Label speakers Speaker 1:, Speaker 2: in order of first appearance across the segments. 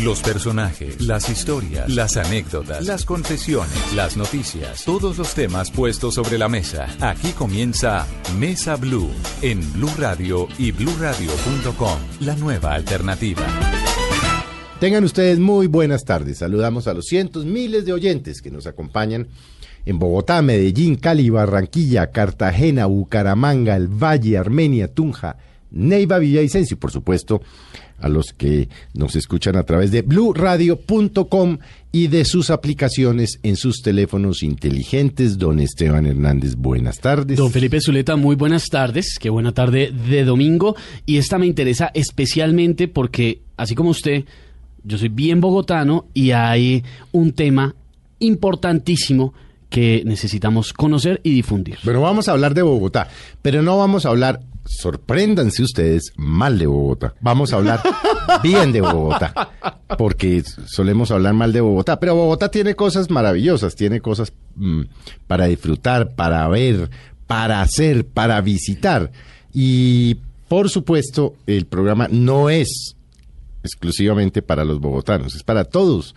Speaker 1: Los personajes, las historias, las anécdotas, las confesiones, las noticias, todos los temas puestos sobre la mesa. Aquí comienza Mesa Blue en Blue Radio y bluradio.com, la nueva alternativa.
Speaker 2: Tengan ustedes muy buenas tardes. Saludamos a los cientos, miles de oyentes que nos acompañan en Bogotá, Medellín, Cali, Barranquilla, Cartagena, Bucaramanga, El Valle, Armenia, Tunja, Neiva, Villavicencio y por supuesto a los que nos escuchan a través de bluradio.com y de sus aplicaciones en sus teléfonos inteligentes. Don Esteban Hernández, buenas tardes.
Speaker 3: Don Felipe Zuleta, muy buenas tardes. Qué buena tarde de domingo. Y esta me interesa especialmente porque, así como usted, yo soy bien bogotano y hay un tema importantísimo que necesitamos conocer y difundir.
Speaker 2: Bueno, vamos a hablar de Bogotá, pero no vamos a hablar, sorpréndanse ustedes, mal de Bogotá. Vamos a hablar bien de Bogotá, porque solemos hablar mal de Bogotá, pero Bogotá tiene cosas maravillosas, tiene cosas mm, para disfrutar, para ver, para hacer, para visitar. Y por supuesto, el programa no es exclusivamente para los bogotanos, es para todos.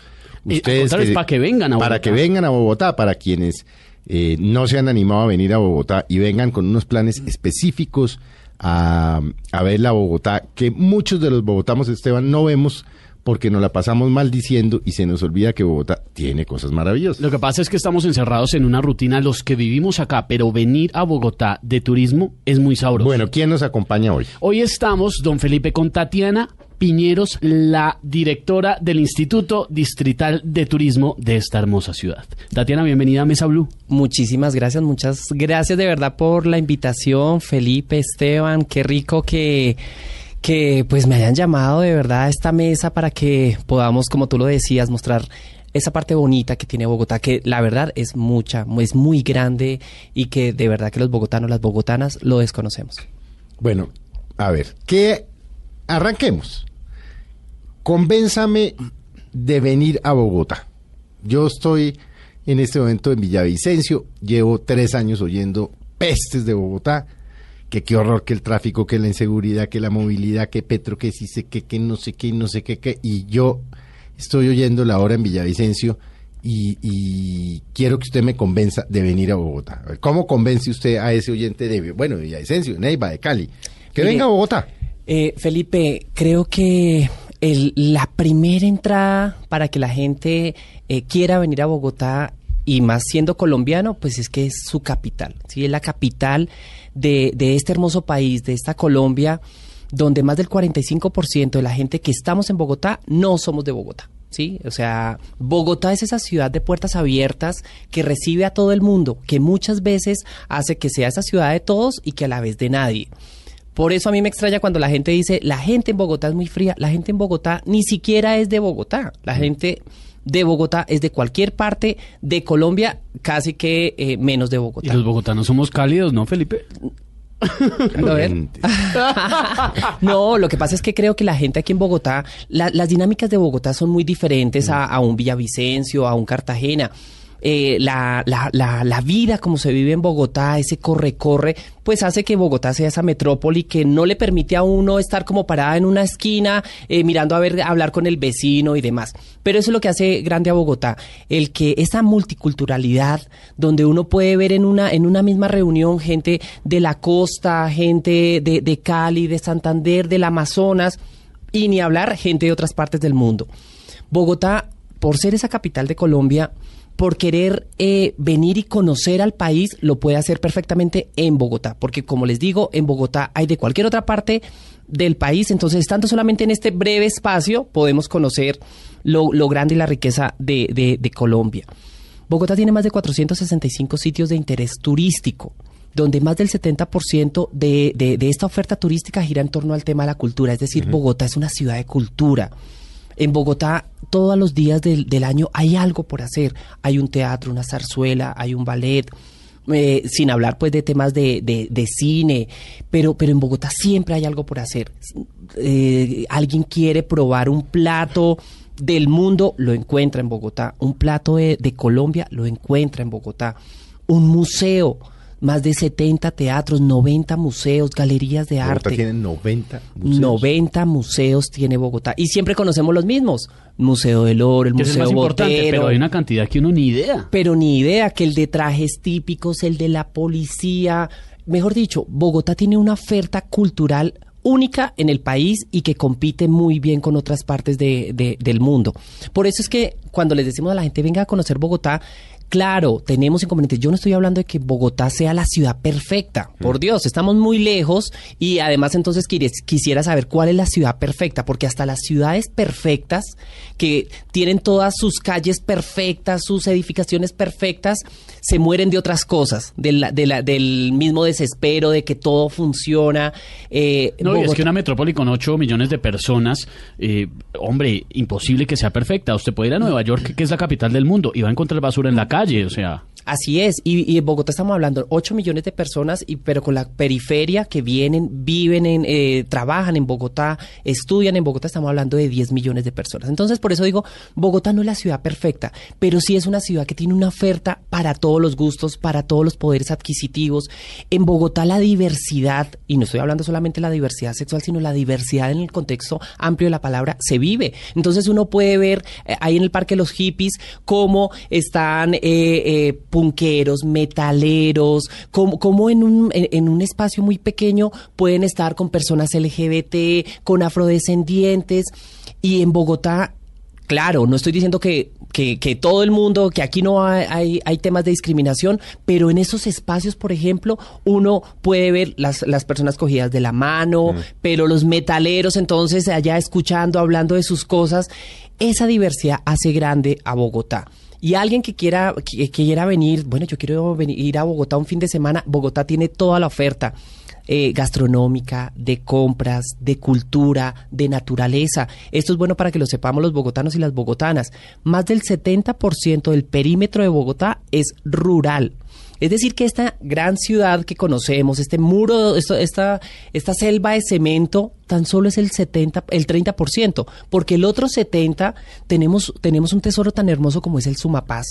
Speaker 3: Eh, al contrario, es para que vengan a
Speaker 2: Para
Speaker 3: Bogotá.
Speaker 2: que vengan a Bogotá, para quienes eh, no se han animado a venir a Bogotá y vengan con unos planes específicos a, a ver la Bogotá, que muchos de los bogotanos, Esteban, no vemos porque nos la pasamos mal diciendo y se nos olvida que Bogotá tiene cosas maravillosas.
Speaker 3: Lo que pasa es que estamos encerrados en una rutina los que vivimos acá, pero venir a Bogotá de turismo es muy sabroso.
Speaker 2: Bueno, ¿quién nos acompaña hoy?
Speaker 3: Hoy estamos, don Felipe, con Tatiana Piñeros, la directora del Instituto Distrital de Turismo de esta hermosa ciudad. Tatiana, bienvenida a Mesa Blue.
Speaker 4: Muchísimas gracias, muchas gracias de verdad por la invitación, Felipe, Esteban, qué rico que que pues me hayan llamado de verdad a esta mesa para que podamos, como tú lo decías, mostrar esa parte bonita que tiene Bogotá, que la verdad es mucha, es muy grande y que de verdad que los bogotanos, las bogotanas lo desconocemos.
Speaker 2: Bueno, a ver, ¿qué? Arranquemos. Convénzame de venir a Bogotá. Yo estoy en este momento en Villavicencio, llevo tres años oyendo pestes de Bogotá, que qué horror, que el tráfico, que la inseguridad, que la movilidad, que Petro, que sí sé que, que no sé qué, no sé qué, qué, y yo estoy oyendo la hora en Villavicencio y, y quiero que usted me convenza de venir a Bogotá. A ver, ¿Cómo convence usted a ese oyente de, bueno, de Villavicencio, Neiva, de Cali, que
Speaker 4: Mire,
Speaker 2: venga a Bogotá?
Speaker 4: Eh, Felipe, creo que el- la primera entrada para que la gente eh, quiera venir a Bogotá y más siendo colombiano, pues es que es su capital, ¿sí? Es la capital de, de este hermoso país, de esta Colombia, donde más del 45% de la gente que estamos en Bogotá no somos de Bogotá. ¿Sí? O sea, Bogotá es esa ciudad de puertas abiertas que recibe a todo el mundo, que muchas veces hace que sea esa ciudad de todos y que a la vez de nadie. Por eso a mí me extraña cuando la gente dice, la gente en Bogotá es muy fría. La gente en Bogotá ni siquiera es de Bogotá. La gente de Bogotá es de cualquier parte de Colombia, casi que eh, menos de
Speaker 3: Y
Speaker 4: Bogotá.
Speaker 3: los bogotanos somos cálidos, ¿no, Felipe?
Speaker 4: A ver.
Speaker 2: Caliente.
Speaker 4: No, lo que pasa es que creo que la gente aquí en Bogotá, la- las dinámicas de Bogotá son muy diferentes a, a un Villavicencio, a un Cartagena. Eh, la, la, la, vida como se vive en Bogotá, ese corre-corre, pues hace que Bogotá sea esa metrópoli que no le permite a uno estar como parada en una esquina, eh, mirando a ver, hablar con el vecino y demás. Pero eso es lo que hace grande a Bogotá, el que esa multiculturalidad, donde uno puede ver en una, en una misma reunión gente de la costa, gente de, de Cali, de Santander, del Amazonas, y ni hablar gente de otras partes del mundo. Bogotá, por ser esa capital de Colombia, por querer eh, venir y conocer al país, lo puede hacer perfectamente en Bogotá, porque como les digo, en Bogotá hay de cualquier otra parte del país, entonces estando solamente en este breve espacio, podemos conocer lo, lo grande y la riqueza de, de- de Colombia. Bogotá tiene más de 465 sitios de interés turístico, donde más del 70% de, de, de esta oferta turística gira en torno al tema de la cultura, es decir, Bogotá es una ciudad de cultura. En Bogotá, todos los días del, del año hay algo por hacer. Hay un teatro, una zarzuela, hay un ballet, eh, sin hablar pues de temas de, de- cine, pero, pero en Bogotá siempre hay algo por hacer. Eh, alguien quiere probar un plato del mundo, lo encuentra en Bogotá. Un plato de, de Colombia, lo encuentra en Bogotá. Un museo, más de 70 teatros, 90 museos, galerías de
Speaker 2: Bogotá
Speaker 4: arte.
Speaker 2: tiene 90 museos.
Speaker 4: 90 museos tiene Bogotá. Y siempre conocemos los mismos. Museo del Oro, el
Speaker 3: Que es el
Speaker 4: Museo
Speaker 3: más importante,
Speaker 4: Botero.
Speaker 3: pero hay una cantidad que uno ni idea.
Speaker 4: Pero ni idea que el de trajes típicos, el de la policía. Mejor dicho, Bogotá tiene una oferta cultural única en el país y que compite muy bien con otras partes de- de- del mundo. Por eso es que cuando les decimos a la gente venga a conocer Bogotá, claro, tenemos inconvenientes. Yo no estoy hablando de que Bogotá sea la ciudad perfecta. Por Dios, estamos muy lejos y además entonces quisiera saber cuál es la ciudad perfecta, porque hasta las ciudades perfectas, que tienen todas sus calles perfectas, sus edificaciones perfectas, se mueren de otras cosas, de la- de la- del mismo desespero de que todo funciona. Eh,
Speaker 3: No, y es que una metrópoli con 8 millones de personas, eh, hombre, imposible que sea perfecta. Usted puede ir a Nueva York, que es la capital del mundo, y va a encontrar basura en la calle, o sea...
Speaker 4: Así es, y, en Bogotá estamos hablando 8 millones de personas, y, pero con la periferia que vienen, viven, en, eh, trabajan en Bogotá, estudian en Bogotá, estamos hablando de 10 millones de personas. Entonces, por eso digo, Bogotá no es la ciudad perfecta, pero sí es una ciudad que tiene una oferta para todos los gustos, para todos los poderes adquisitivos. En Bogotá la diversidad, y no estoy hablando solamente de la diversidad sexual, sino la diversidad en el contexto amplio de la palabra, se vive. Entonces uno puede ver eh, ahí en el Parque Los Hippies cómo están eh, eh, punqueros, metaleros, cómo en, un, en, en un espacio muy pequeño pueden estar con personas LGBT, con afrodescendientes, y en Bogotá Claro, no estoy diciendo que, que, que todo el mundo, que aquí no hay, hay, hay temas de discriminación, pero en esos espacios, por ejemplo, uno puede ver las, las personas cogidas de la mano, pero los metaleros entonces allá escuchando, hablando de sus cosas. Esa diversidad hace grande a Bogotá. Y alguien que quiera, que, quiera venir, bueno, yo quiero venir, ir a Bogotá un fin de semana, Bogotá tiene toda la oferta eh, gastronómica, de compras, de cultura, de naturaleza. Esto es bueno para que lo sepamos los bogotanos y las bogotanas. Más del 70% del perímetro de Bogotá es rural. Es decir, que esta gran ciudad que conocemos, este muro, esto- esta, esta selva de cemento, tan solo es el 70, el 30%, porque el otro 70 tenemos, tenemos un tesoro tan hermoso como es el Sumapaz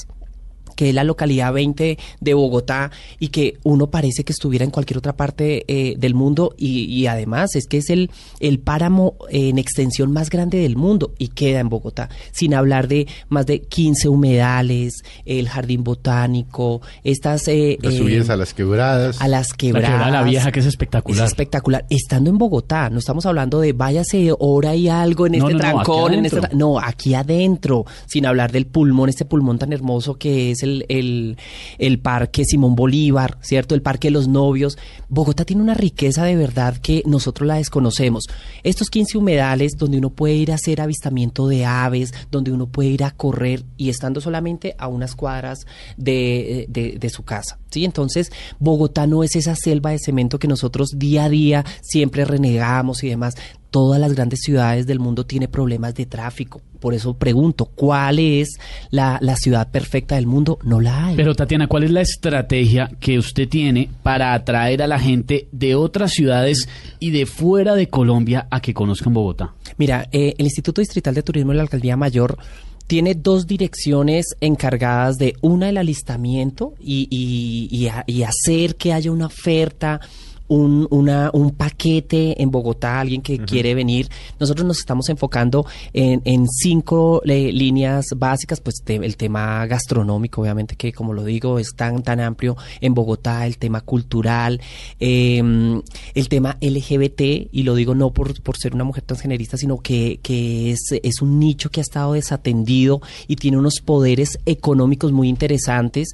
Speaker 4: que es la localidad 20 de Bogotá y que uno parece que estuviera en cualquier otra parte eh, del mundo y, y además es que es el, el páramo en extensión más grande del mundo y queda en Bogotá, sin hablar de más de 15 humedales, el jardín botánico, estas... eh,
Speaker 2: Las
Speaker 4: eh,
Speaker 2: subidas a las quebradas.
Speaker 4: a las
Speaker 3: La
Speaker 4: quebradas.
Speaker 3: quebrada La Vieja, que es espectacular.
Speaker 4: Es espectacular. Estando en Bogotá, no estamos hablando de váyase hora y algo en
Speaker 3: No,
Speaker 4: este
Speaker 3: no, no, aquí
Speaker 4: trancón, en este no, aquí adentro, sin hablar del pulmón, este pulmón tan hermoso que es el, el, parque Simón Bolívar, ¿cierto? El parque de los novios. Bogotá tiene una riqueza de verdad que nosotros la desconocemos. Estos 15 humedales donde uno puede ir a hacer avistamiento de aves, donde uno puede ir a correr y estando solamente a unas cuadras de, de- de su casa. ¿sí? Entonces, Bogotá no es esa selva de cemento que nosotros día a día siempre renegamos y demás. Todas las grandes ciudades del mundo tienen problemas de tráfico. Por eso pregunto, ¿cuál es la, la ciudad perfecta del mundo? No la hay.
Speaker 3: Pero Tatiana, ¿cuál es la estrategia que usted tiene para atraer a la gente de otras ciudades y de fuera de Colombia a que conozcan Bogotá?
Speaker 4: Mira, eh, el Instituto Distrital de Turismo de la Alcaldía Mayor tiene dos direcciones encargadas de una el alistamiento y, y- y a- y hacer que haya una oferta. Un, una- un paquete en Bogotá, alguien que quiere venir. Nosotros nos estamos enfocando en, en cinco eh, líneas básicas, pues te- el tema gastronómico, obviamente que como lo digo, es tan, tan amplio en Bogotá, el tema cultural, eh, el tema LGBT, y lo digo no por, por ser una mujer transgenerista, sino que, que es, es un nicho que ha estado desatendido y tiene unos poderes económicos muy interesantes.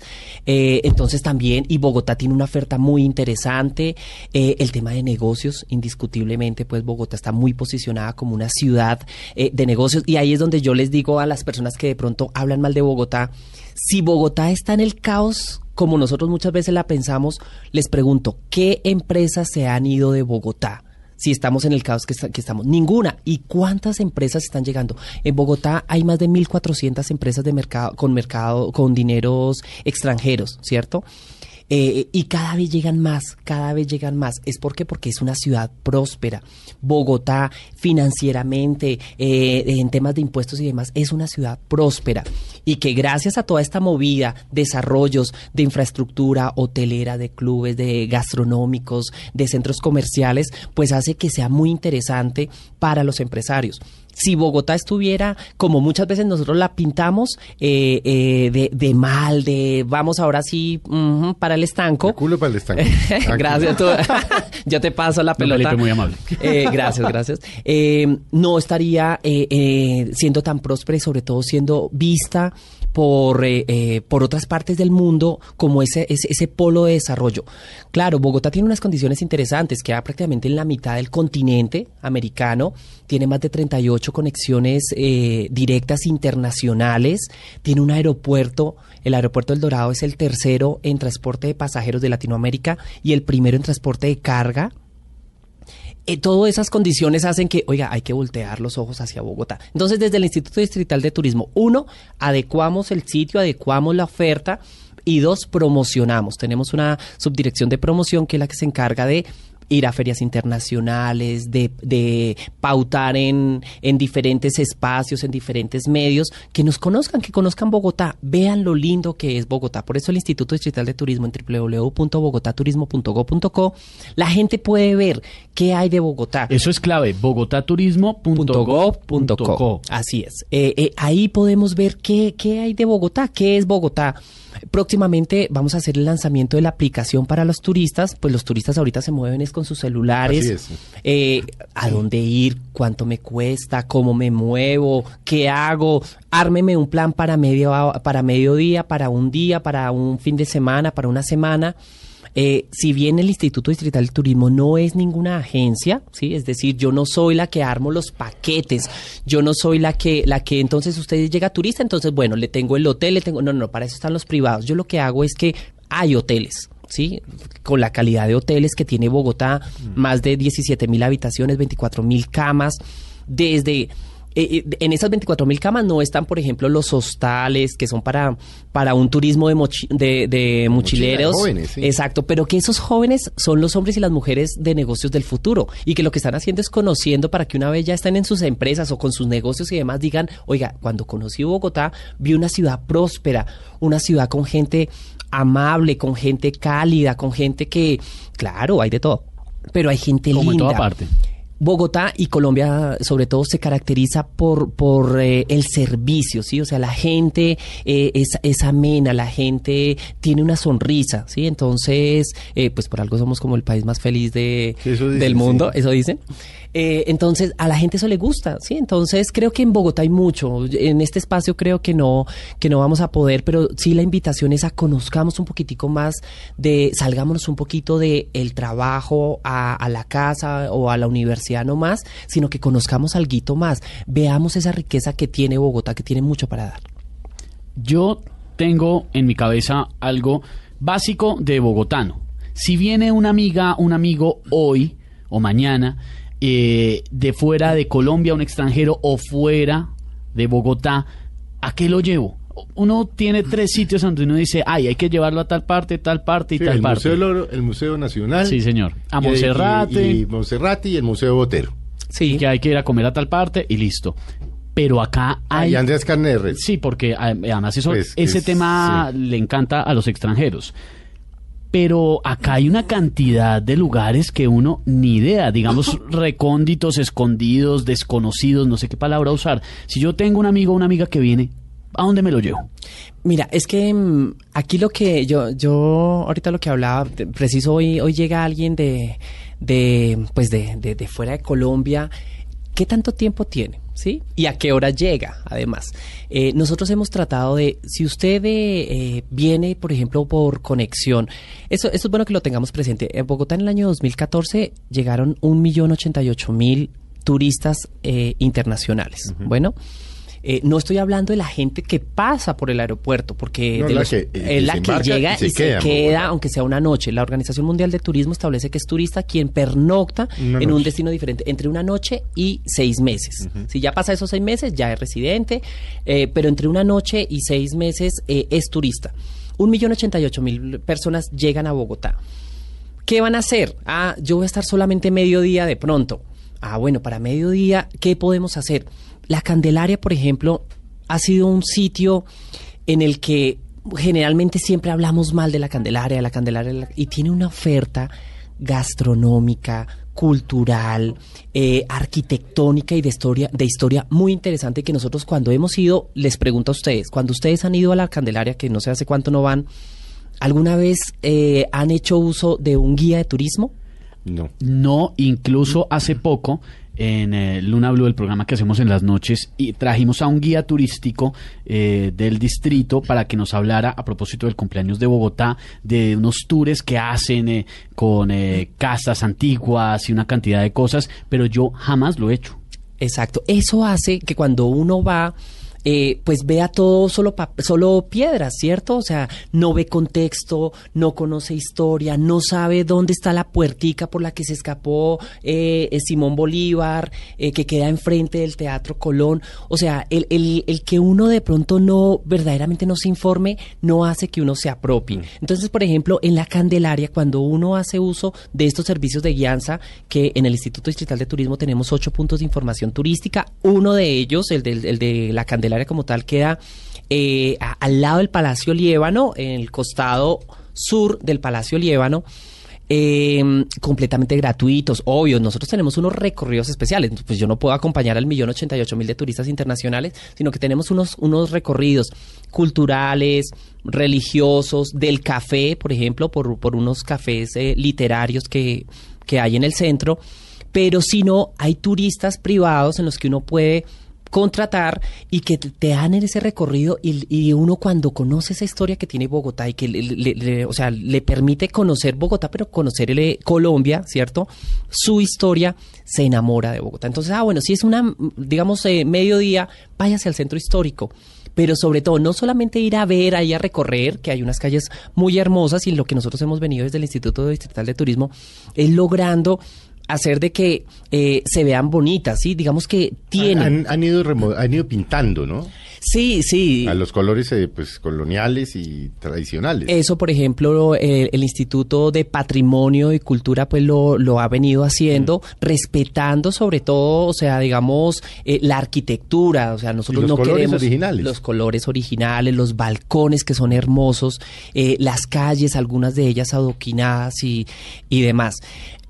Speaker 4: Eh, entonces también, y Bogotá tiene una oferta muy interesante. Eh, el tema de negocios, indiscutiblemente, pues Bogotá está muy posicionada como una ciudad eh, de negocios, y ahí es donde yo les digo a las personas que de pronto hablan mal de Bogotá, si Bogotá está en el caos, como nosotros muchas veces la pensamos, les pregunto, ¿qué empresas se han ido de Bogotá? si estamos en el caos que, está- que estamos. Ninguna. ¿Y cuántas empresas están llegando? En Bogotá hay más de 1.400 empresas de mercado, con mercado, con dineros extranjeros, ¿cierto? Eh, y cada vez llegan más, cada vez llegan más. ¿Es por qué? Porque es una ciudad próspera. Bogotá, financieramente, eh, en temas de impuestos y demás, es una ciudad próspera. Y que gracias a toda esta movida, desarrollos de infraestructura hotelera, de clubes, de gastronómicos, de centros comerciales, pues hace que sea muy interesante para los empresarios si Bogotá estuviera, como muchas veces nosotros la pintamos, eh, eh, de, de mal, de vamos ahora sí ujú, para el estanco.
Speaker 2: De culo para el estanco.
Speaker 4: gracias, tú. yo te paso la pelota.
Speaker 3: Felipe, muy amable.
Speaker 4: Eh, gracias, gracias. Eh, no estaría eh, eh, siendo tan próspera y sobre todo siendo vista por, eh, eh, por otras partes del mundo como ese, ese, ese polo de desarrollo. Claro, Bogotá tiene unas condiciones interesantes, queda prácticamente en la mitad del continente americano, tiene más de 38 conexiones eh, directas internacionales, tiene un aeropuerto, el aeropuerto del Dorado es el tercero en transporte de pasajeros de Latinoamérica y el primero en transporte de carga. Eh, todas esas condiciones hacen que, oiga, hay que voltear los ojos hacia Bogotá. Entonces, desde el Instituto Distrital de Turismo, uno, adecuamos el sitio, adecuamos la oferta y dos, promocionamos. Tenemos una subdirección de promoción que es la que se encarga de ir a ferias internacionales, de, de pautar en, en diferentes espacios, en diferentes medios, que nos conozcan, que conozcan Bogotá, vean lo lindo que es Bogotá. Por eso el Instituto Distrital de Turismo en www.bogotaturismo.go.co, la gente puede ver qué hay de Bogotá.
Speaker 3: Eso es clave, bogotaturismo.gov.co.
Speaker 4: .gov.co. Así es. Eh, eh, ahí podemos ver qué, qué hay de Bogotá, qué es Bogotá. Próximamente vamos a hacer el lanzamiento de la aplicación para los turistas, pues los turistas ahorita se mueven es con sus celulares,
Speaker 2: Así es.
Speaker 4: Eh, a dónde ir, cuánto me cuesta, cómo me muevo, qué hago, ármeme un plan para medio para mediodía, para un día, para un fin de semana, para una semana. Eh, si bien el Instituto Distrital de Turismo no es ninguna agencia, sí, es decir, yo no soy la que armo los paquetes, yo no soy la que, la que entonces usted llega turista, entonces bueno, le tengo el hotel, le tengo, no, no, para eso están los privados. Yo lo que hago es que hay hoteles. ¿sí? Con la calidad de hoteles que tiene Bogotá, más de 17 mil habitaciones, 24 mil camas, desde... eh, eh, en esas 24 mil camas no están, por ejemplo, los hostales que son para, para un turismo de, mochi- de, de mochileros.
Speaker 2: jóvenes, sí.
Speaker 4: Exacto, pero que esos jóvenes son los hombres y las mujeres de negocios del futuro y que lo que están haciendo es conociendo para que una vez ya estén en sus empresas o con sus negocios y demás digan, oiga, cuando conocí Bogotá vi una ciudad próspera, una ciudad con gente amable, con gente cálida, con gente que, claro, hay de todo, pero hay gente
Speaker 3: Como en
Speaker 4: linda.
Speaker 3: toda parte.
Speaker 4: Bogotá y Colombia, sobre todo, se caracteriza por, por eh, el servicio, ¿sí? O sea, la gente eh, es, es amena, la gente tiene una sonrisa, ¿sí? Entonces, eh, pues por algo somos como el país más feliz de,
Speaker 2: Sí, eso dicen,
Speaker 4: del mundo,
Speaker 2: sí.
Speaker 4: eso dicen. Eh, entonces, a la gente eso le gusta, ¿sí? Entonces, creo que en Bogotá hay mucho. En este espacio creo que no, que no vamos a poder, pero sí la invitación es a conozcamos un poquitico más de, salgámonos un poquito de el trabajo a, a la casa o a la universidad no más, sino que conozcamos algo más. Veamos esa riqueza que tiene Bogotá, que tiene mucho para dar.
Speaker 3: Yo tengo en mi cabeza algo básico de bogotano. Si viene una amiga, un amigo hoy o mañana eh, de fuera de Colombia, un extranjero o fuera de Bogotá, ¿a qué lo llevo? Uno tiene tres sitios donde uno dice, ay, hay que llevarlo a tal parte, tal parte y
Speaker 2: Sí,
Speaker 3: tal
Speaker 2: el
Speaker 3: parte.
Speaker 2: Museo del Oro, el Museo Nacional.
Speaker 3: Sí, señor. A
Speaker 2: y-
Speaker 3: Monserrate.
Speaker 2: Y, y Monserrate y el Museo Botero.
Speaker 4: Sí.
Speaker 3: que hay que ir a comer a tal parte y listo. Pero acá hay...
Speaker 2: y Andrés Carne de Res.
Speaker 3: Sí, porque ah, además eso,
Speaker 2: Pues,
Speaker 3: ese
Speaker 2: es-
Speaker 3: tema le encanta a los extranjeros. Pero acá hay una cantidad de lugares que uno ni idea, digamos recónditos, escondidos, desconocidos, no sé qué palabra usar. Si yo tengo un amigo o una amiga que viene, ¿a dónde me lo llevo?
Speaker 4: Mira, es que mm, aquí lo que yo, yo ahorita lo que hablaba, preciso hoy, hoy llega alguien de, de pues de, de, de fuera de Colombia. ¿Qué tanto tiempo tiene? ¿Sí? ¿Y a qué hora llega? Además, Eh, nosotros hemos tratado de, si usted eh, eh, viene, por ejemplo, por conexión, eso, eso es bueno que lo tengamos presente. En Bogotá en el año 2014 llegaron 1.088.000 turistas eh, internacionales. Bueno, Eh, no estoy hablando de la gente que pasa por el aeropuerto, porque
Speaker 2: No,
Speaker 4: de
Speaker 2: la que-
Speaker 4: es la
Speaker 2: que
Speaker 4: llega
Speaker 2: y se queda
Speaker 4: aunque sea una noche. La Organización Mundial de Turismo establece que es turista quien pernocta
Speaker 2: Una
Speaker 4: en un destino diferente entre una noche y seis meses. Si ya pasa esos seis meses, ya es residente, eh, pero entre una noche y seis meses eh, es turista. Un millón ochenta y ocho mil personas llegan a Bogotá. ¿Qué van a hacer? Ah, yo voy a estar solamente mediodía de pronto. Ah, bueno, para mediodía, ¿qué podemos hacer? La Candelaria, por ejemplo, ha sido un sitio en el que generalmente siempre hablamos mal de la Candelaria, de la Candelaria, de la- y tiene una oferta gastronómica, cultural, eh, arquitectónica y de historia, de historia muy interesante que nosotros cuando hemos ido, les pregunto a ustedes, cuando ustedes han ido a la Candelaria, que no sé hace cuánto no van, ¿Alguna vez eh, han hecho uso de un guía de turismo?
Speaker 2: No.
Speaker 3: No, incluso hace poco en eh, Luna Blue, el programa que hacemos en las noches, y trajimos a un guía turístico eh, del distrito para que nos hablara a propósito del cumpleaños de Bogotá, de unos tours que hacen eh, con eh, casas antiguas y una cantidad de cosas, pero yo jamás lo he hecho.
Speaker 4: Exacto. Eso hace que cuando uno va, eh, pues vea todo solo, solo piedras, ¿cierto? O sea, no ve contexto, no conoce historia, no sabe dónde está la puertica por la que se escapó eh, eh, Simón Bolívar, eh, que queda enfrente del Teatro Colón. O sea, el, el- el que uno de pronto no, verdaderamente no se informe, no hace que uno se apropie. Entonces, por ejemplo, en la Candelaria, cuando uno hace uso de estos servicios de guianza, que en el Instituto Distrital de Turismo tenemos ocho puntos de información turística, uno de ellos, el, del- el de la Candelaria como tal, queda eh, al lado del Palacio Liébano, en el costado sur del Palacio Liébano. eh, completamente gratuitos, obvio, nosotros tenemos unos recorridos especiales, pues yo no puedo acompañar al millón ochenta y ocho mil de turistas internacionales, sino que tenemos unos, unos recorridos culturales, religiosos, del café, por ejemplo, por, por unos cafés eh, literarios que, que hay en el centro, pero si no, hay turistas privados en los que uno puede contratar y que te dan en ese recorrido y, uno cuando conoce esa historia que tiene Bogotá y que le, o sea, le permite conocer Bogotá, pero conocer el- Colombia, ¿cierto? Su historia se enamora de Bogotá. Entonces, ah, bueno, si es una, digamos, eh, mediodía, váyase al centro histórico. Pero sobre todo, no solamente ir a ver, ahí a recorrer, que hay unas calles muy hermosas y lo que nosotros hemos venido desde el Instituto Distrital de Turismo es logrando hacer de que eh, se vean bonitas, ¿sí? Digamos que tienen...
Speaker 2: Han, han ido remo- han ido pintando, ¿no?
Speaker 4: Sí, sí.
Speaker 2: A los colores eh, pues coloniales y tradicionales.
Speaker 4: Eso, por ejemplo, el, el Instituto de Patrimonio y Cultura, pues lo, lo ha venido haciendo, respetando sobre todo, o sea, digamos, eh, la arquitectura. O sea, nosotros
Speaker 2: los
Speaker 4: no
Speaker 2: colores
Speaker 4: queremos
Speaker 2: originales.
Speaker 4: los colores originales, los balcones que son hermosos, eh, las calles, algunas de ellas adoquinadas y, y demás.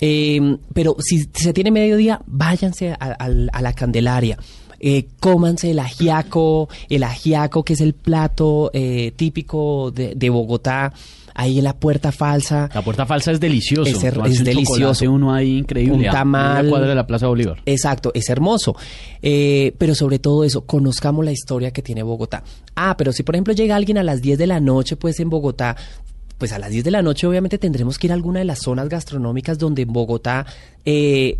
Speaker 4: Eh, pero si se tiene mediodía, váyanse a, a- a la Candelaria. Eh, cómanse el ajiaco, el ajiaco que es el plato eh, típico de, de Bogotá, ahí en la puerta falsa.
Speaker 3: La puerta falsa es delicioso.
Speaker 4: Es her- es
Speaker 3: un
Speaker 4: delicioso.
Speaker 3: uno ahí increíble.
Speaker 4: Un tamal.
Speaker 3: En la cuadra de la Plaza Bolívar.
Speaker 4: Exacto, es hermoso. Eh, pero sobre todo eso, conozcamos la historia que tiene Bogotá. Ah, pero si por ejemplo llega alguien a las 10 de la noche, pues en Bogotá, pues a las 10 de la noche obviamente tendremos que ir a alguna de las zonas gastronómicas donde en Bogotá, eh,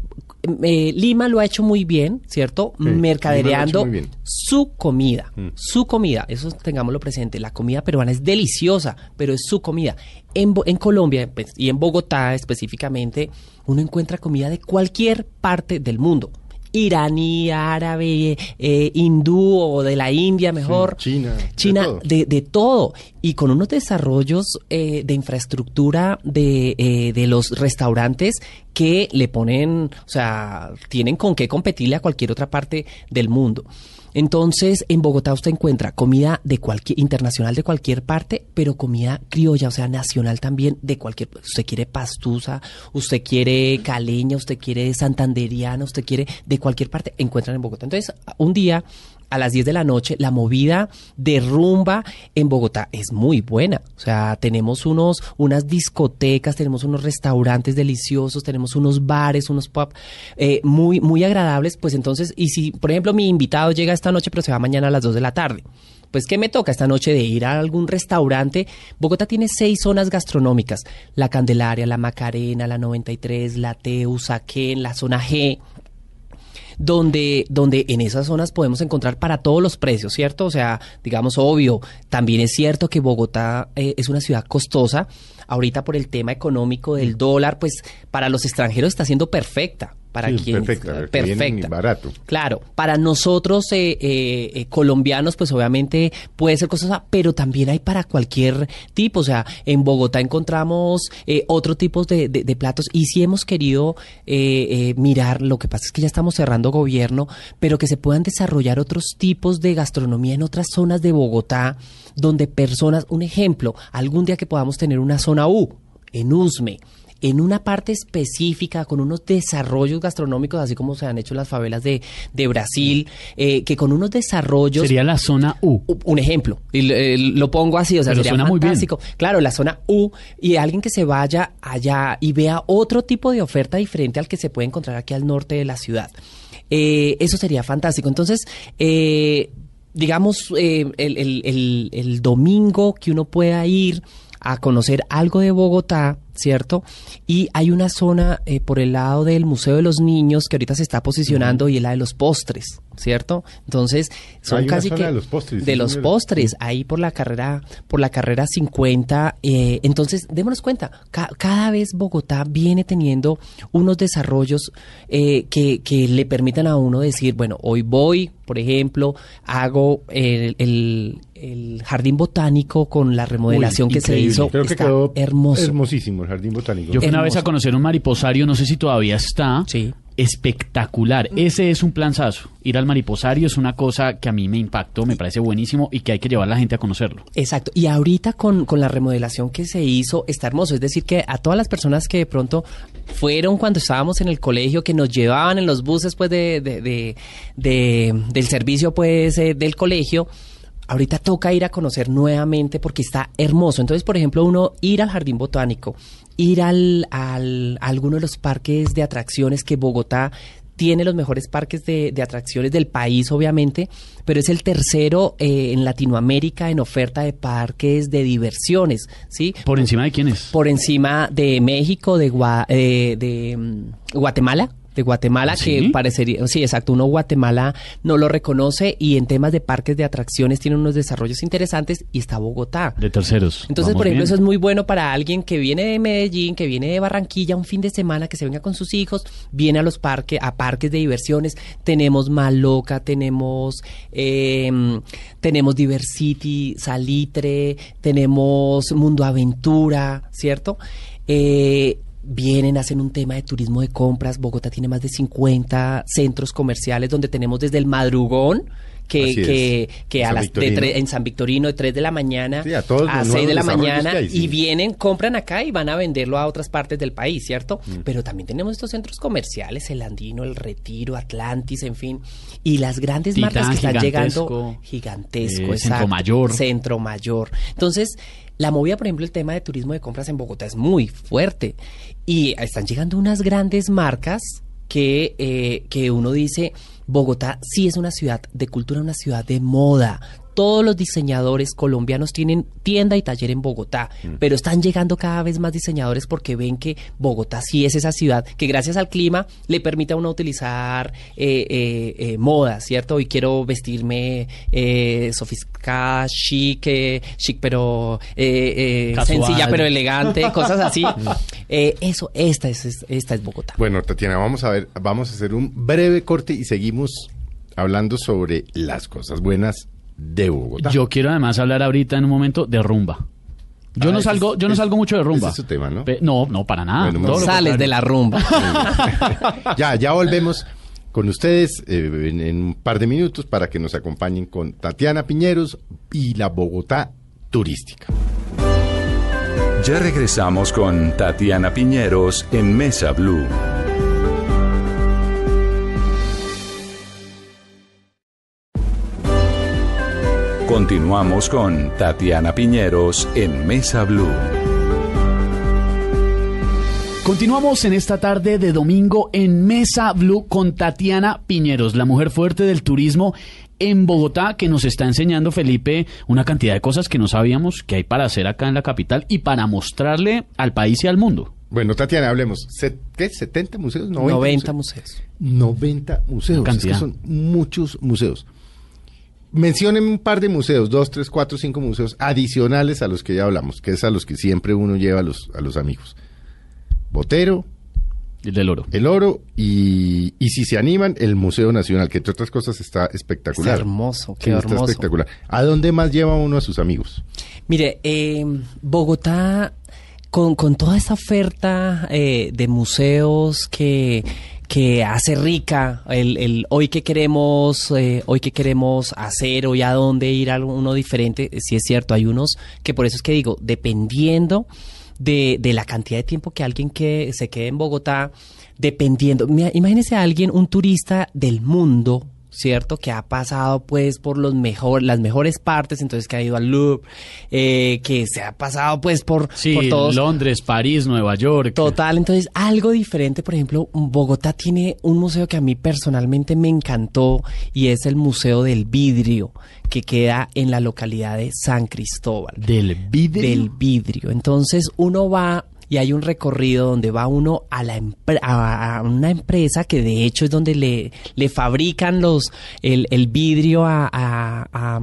Speaker 4: eh, Lima lo ha hecho muy bien, ¿cierto?
Speaker 2: Sí,
Speaker 4: Mercadereando
Speaker 2: bien.
Speaker 4: su comida,
Speaker 2: Mm.
Speaker 4: su comida, eso tengámoslo presente, la comida peruana es deliciosa, pero es su comida. En, en Colombia pues, y en Bogotá específicamente, uno encuentra comida de cualquier parte del mundo. Iraní, árabe, eh, hindú o de la India mejor.
Speaker 2: Sí, China, de
Speaker 4: China,
Speaker 2: todo.
Speaker 4: de, de todo. Y con unos desarrollos eh, de infraestructura de, eh, de los restaurantes que le ponen, o sea, tienen con qué competirle a cualquier otra parte del mundo. Entonces, en Bogotá usted encuentra comida de cualquier internacional de cualquier parte, pero comida criolla, o sea, nacional también de cualquier. Usted quiere pastusa, usted quiere caleña, usted quiere santanderiana, usted quiere de cualquier parte, encuentran en Bogotá. Entonces, un día a las 10 de la noche, la movida de rumba en Bogotá es muy buena. O sea, tenemos unos, unas discotecas, tenemos unos restaurantes deliciosos, tenemos unos bares, unos pub eh, muy, muy agradables. Pues entonces, y si, por ejemplo, mi invitado llega esta noche, pero se va mañana a las 2 de la tarde. Pues, ¿qué me toca esta noche de ir a algún restaurante? Bogotá tiene seis zonas gastronómicas. La Candelaria, la Macarena, la 93, la Teu, Saquén, la zona G donde, donde en esas zonas podemos encontrar para todos los precios, ¿cierto? O sea, digamos, obvio, también es cierto que Bogotá eh, es una ciudad costosa. Ahorita por el tema económico del dólar, pues para los extranjeros está siendo perfecta. Para
Speaker 2: Sí,
Speaker 4: quienes-
Speaker 2: perfecta,
Speaker 4: perfecta.
Speaker 2: barato.
Speaker 4: Claro, para nosotros eh, eh, eh, colombianos, pues obviamente puede ser costosa, pero también hay para cualquier tipo. O sea, en Bogotá encontramos eh, otro tipo de, de- de platos y sí hemos querido eh, eh, mirar, lo que pasa es que ya estamos cerrando gobierno, pero que se puedan desarrollar otros tipos de gastronomía en otras zonas de Bogotá, donde personas, un ejemplo, algún día que podamos tener una zona U, en Usme, en una parte específica, con unos desarrollos gastronómicos, así como se han hecho las favelas de, de Brasil, eh, que con unos desarrollos...
Speaker 3: Sería la zona U.
Speaker 4: Un ejemplo, y lo, eh, lo pongo así, o sea,
Speaker 3: Pero
Speaker 4: sería
Speaker 3: suena muy bien.
Speaker 4: fantástico. Claro, la zona U y alguien que se vaya allá y vea otro tipo de oferta diferente al que se puede encontrar aquí al norte de la ciudad. Eh, eso sería fantástico. Entonces, eh, digamos, eh, el, el- el- el domingo que uno pueda ir a conocer algo de Bogotá, ¿cierto? Y hay una zona eh, por el lado del Museo de los Niños que ahorita se está posicionando y es la de los postres, ¿cierto? Entonces, son
Speaker 2: Hay una
Speaker 4: casi
Speaker 2: zona
Speaker 4: que
Speaker 2: de los postres,
Speaker 4: de
Speaker 2: sí,
Speaker 4: los
Speaker 2: señora.
Speaker 4: postres, ahí por la carrera, por la carrera 50. eh, entonces, démonos cuenta, ca- cada vez Bogotá viene teniendo unos desarrollos eh, que, que le permitan a uno decir, bueno, hoy voy, por ejemplo, hago el, el- el jardín botánico con la remodelación que se hizo.
Speaker 2: Creo que
Speaker 4: está
Speaker 2: quedó
Speaker 4: hermoso.
Speaker 2: hermosísimo el jardín botánico.
Speaker 3: Yo fui una vez a conocer un mariposario, no sé si todavía está.
Speaker 4: Sí.
Speaker 3: Espectacular. Ese es un planzazo. Ir al mariposario es una cosa que a mí me impactó, me parece buenísimo y que hay que llevar a la gente a conocerlo.
Speaker 4: Exacto. Y ahorita con, con la remodelación que se hizo está hermoso. Es decir, que a todas las personas que de pronto fueron cuando estábamos en el colegio, que nos llevaban en los buses pues de, de- de- de- del servicio pues eh, del colegio, ahorita toca ir a conocer nuevamente porque está hermoso. Entonces, por ejemplo, uno ir al jardín botánico, ir al, al- a alguno de los parques de atracciones que Bogotá tiene los mejores parques de, de atracciones del país, obviamente, pero es el tercero eh, en Latinoamérica en oferta de parques de diversiones, ¿sí?
Speaker 3: ¿Por encima de quién es?
Speaker 4: Por encima de México, de, Gua- eh, de mm, Guatemala. De Guatemala,
Speaker 3: ¿Sí?
Speaker 4: que parecería, sí, exacto, uno Guatemala no lo reconoce y en temas de parques de atracciones tiene unos desarrollos interesantes y está Bogotá.
Speaker 3: De terceros.
Speaker 4: Entonces, por ejemplo,
Speaker 3: bien.
Speaker 4: eso es muy bueno para alguien que viene de Medellín, que viene de Barranquilla un fin de semana, que se venga con sus hijos, viene a los parques, a parques de diversiones. Tenemos Maloca, tenemos, eh, tenemos Diversity, Salitre, tenemos Mundo Aventura, ¿cierto? Eh, vienen, hacen un tema de turismo de compras. Bogotá tiene más de 50 centros comerciales donde tenemos desde el madrugón. Que, que, que
Speaker 2: En
Speaker 4: a
Speaker 2: San
Speaker 4: las de
Speaker 2: Victorino.
Speaker 4: tre- en San Victorino de 3 de la mañana
Speaker 2: Sí, a todos los
Speaker 4: 6 de la mañana
Speaker 2: que hay, sí.
Speaker 4: y vienen, compran acá y van a venderlo a otras partes del país, ¿cierto?
Speaker 2: Mm.
Speaker 4: Pero también tenemos estos centros comerciales, el Andino, el Retiro, Atlantis, en fin, y las grandes
Speaker 3: Titán,
Speaker 4: marcas que están llegando gigantesco,
Speaker 3: Eh, Centro. Mayor.
Speaker 4: Centro Mayor. Entonces, la movida, por ejemplo, el tema de turismo de compras en Bogotá es muy fuerte y están llegando unas grandes marcas que, eh, que uno dice, Bogotá sí es una ciudad de cultura, una ciudad de moda. Todos los diseñadores colombianos tienen tienda y taller en Bogotá, pero están llegando cada vez más diseñadores porque ven que Bogotá sí es esa ciudad que gracias al clima le permite a uno utilizar eh, eh, eh, moda, ¿cierto? Hoy quiero vestirme eh, sofisticada, chic, eh, chic pero eh, eh, sencilla pero elegante, cosas así. Eh, eso, esta es, es- esta es Bogotá.
Speaker 2: Bueno, Tatiana, vamos a ver, vamos a hacer un breve corte y seguimos hablando sobre las cosas buenas de Bogotá.
Speaker 3: Yo quiero además hablar ahorita en un momento de rumba. Yo
Speaker 2: Ah,
Speaker 3: no salgo,
Speaker 2: es-
Speaker 3: yo no salgo mucho de rumba.
Speaker 2: ese es su tema, ¿no?
Speaker 3: Pe- no, no, para nada.
Speaker 2: Bueno,
Speaker 3: lo
Speaker 4: Sales de la rumba.
Speaker 2: ya, ya volvemos con ustedes eh, en, en un par de minutos para que nos acompañen con Tatiana Piñeros y la Bogotá turística.
Speaker 1: Ya regresamos con Tatiana Piñeros en Mesa Blue. Continuamos con Tatiana Piñeros en Mesa Blue.
Speaker 3: Continuamos en esta tarde de domingo en Mesa Blue con Tatiana Piñeros, la mujer fuerte del turismo en Bogotá, que nos está enseñando, Felipe, una cantidad de cosas que no sabíamos que hay para hacer acá en la capital y para mostrarle al país y al mundo.
Speaker 2: Bueno, Tatiana, hablemos. ¿Qué? ¿70 museos? 90,
Speaker 4: 90
Speaker 2: museos.
Speaker 4: museos.
Speaker 2: 90 museos. Es que son muchos museos. Mencionen un par de museos, dos, tres, cuatro, cinco museos adicionales a los que ya hablamos, que es a los que siempre uno lleva a los, a los amigos. Botero,
Speaker 3: El del oro.
Speaker 2: el oro y, y si se animan, el Museo Nacional, que entre otras cosas está espectacular.
Speaker 4: Está hermoso,
Speaker 2: Sí,
Speaker 4: qué
Speaker 2: está
Speaker 4: hermoso.
Speaker 2: espectacular. ¿A dónde más lleva uno a sus amigos?
Speaker 4: Mire, eh, Bogotá, con, con toda esta oferta eh, de museos que, que hace rica el, el hoy que queremos, eh, hoy que queremos hacer, hoy a dónde ir a uno diferente, sí es cierto, hay unos que por eso es que digo, dependiendo de, de la cantidad de tiempo que alguien que se quede en Bogotá, dependiendo, imagínese a alguien, un turista del mundo, ¿cierto? Que ha pasado pues por los mejor, las mejores partes, entonces que ha ido al Louvre, eh, que se ha pasado pues por,
Speaker 3: Sí,
Speaker 4: por todos.
Speaker 3: Londres, París, Nueva York.
Speaker 4: Total, entonces algo diferente, por ejemplo, Bogotá tiene un museo que a mí personalmente me encantó y es el Museo del Vidrio, que queda en la localidad de San Cristóbal
Speaker 3: Del vidrio.
Speaker 4: del vidrio. Entonces uno va y hay un recorrido donde va uno a la a, a una empresa que de hecho es donde le, le fabrican los el, el vidrio a, a- a-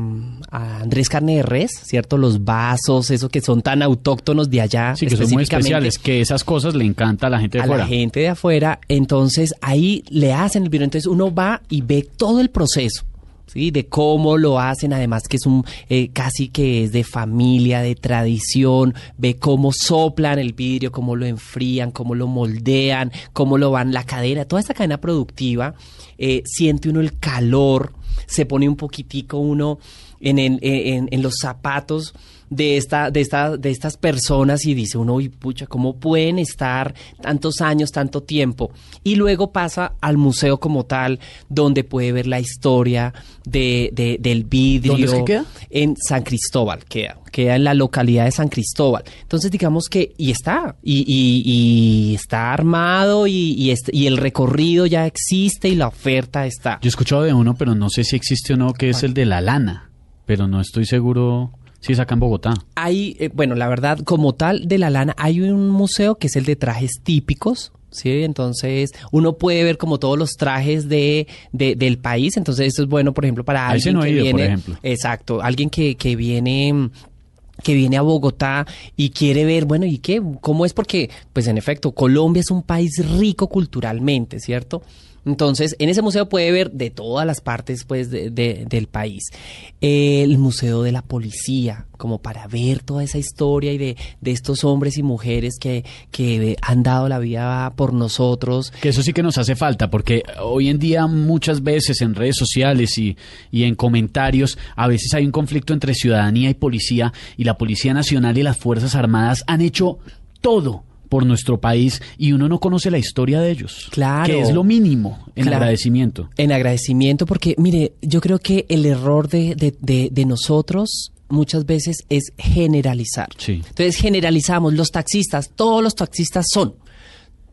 Speaker 4: a Andrés Carne de Res, ¿cierto? Los vasos, esos que son tan autóctonos de allá.
Speaker 3: Sí, que son muy especiales, que esas cosas le encanta a la gente de
Speaker 4: a
Speaker 3: fuera.
Speaker 4: la gente de afuera, entonces ahí le hacen el vidrio, entonces uno va y ve todo el proceso. ¿Sí? de cómo lo hacen, además que es un eh, casi que es de familia, de tradición, ve cómo soplan el vidrio, cómo lo enfrían, cómo lo moldean, cómo lo van la cadena, toda esta cadena productiva, eh, siente uno el calor, se pone un poquitico uno en, en, en- en los zapatos de esta, de esta, de estas personas y dice uno, uy, pucha, ¿cómo pueden estar tantos años, tanto tiempo? Y luego pasa al museo como tal, donde puede ver la historia de, de- del vidrio.
Speaker 3: ¿Dónde es que queda?
Speaker 4: En San Cristóbal queda, queda en la localidad de San Cristóbal. Entonces digamos que, y está, y, y- y está armado y, y, este- y el recorrido ya existe y la oferta está.
Speaker 3: Yo he escuchado de uno, pero no sé si existe o no, que es el de la lana. Pero no estoy seguro si es acá en Bogotá.
Speaker 4: Hay, eh, bueno, la verdad, como tal de la lana, hay un museo que es el de trajes típicos. Sí, entonces uno puede ver como todos los trajes de, de- del país, entonces eso es bueno, por ejemplo, para alguien
Speaker 3: no
Speaker 4: que
Speaker 3: ido, por
Speaker 4: viene,
Speaker 3: ejemplo.
Speaker 4: exacto, alguien que, que viene que viene a Bogotá y quiere ver, bueno, ¿y qué? ¿Cómo es? Porque, pues en efecto, Colombia es un país rico culturalmente, ¿cierto? Entonces, en ese museo puede ver de todas las partes, pues, de- de- del país. El Museo de la Policía, como para ver toda esa historia y de, de estos hombres y mujeres que, que han dado la vida por nosotros.
Speaker 3: Que eso sí que nos hace falta, porque hoy en día muchas veces en redes sociales y, y en comentarios, a veces hay un conflicto entre ciudadanía y policía, y la Policía Nacional y las Fuerzas Armadas han hecho todo por nuestro país y uno no conoce la historia de ellos.
Speaker 4: Claro.
Speaker 3: Que es lo mínimo en
Speaker 4: Claro.
Speaker 3: agradecimiento.
Speaker 4: En agradecimiento, porque mire, yo creo que el error de, de, de- de nosotros muchas veces es generalizar.
Speaker 3: Sí.
Speaker 4: Entonces generalizamos, los taxistas, todos los taxistas son,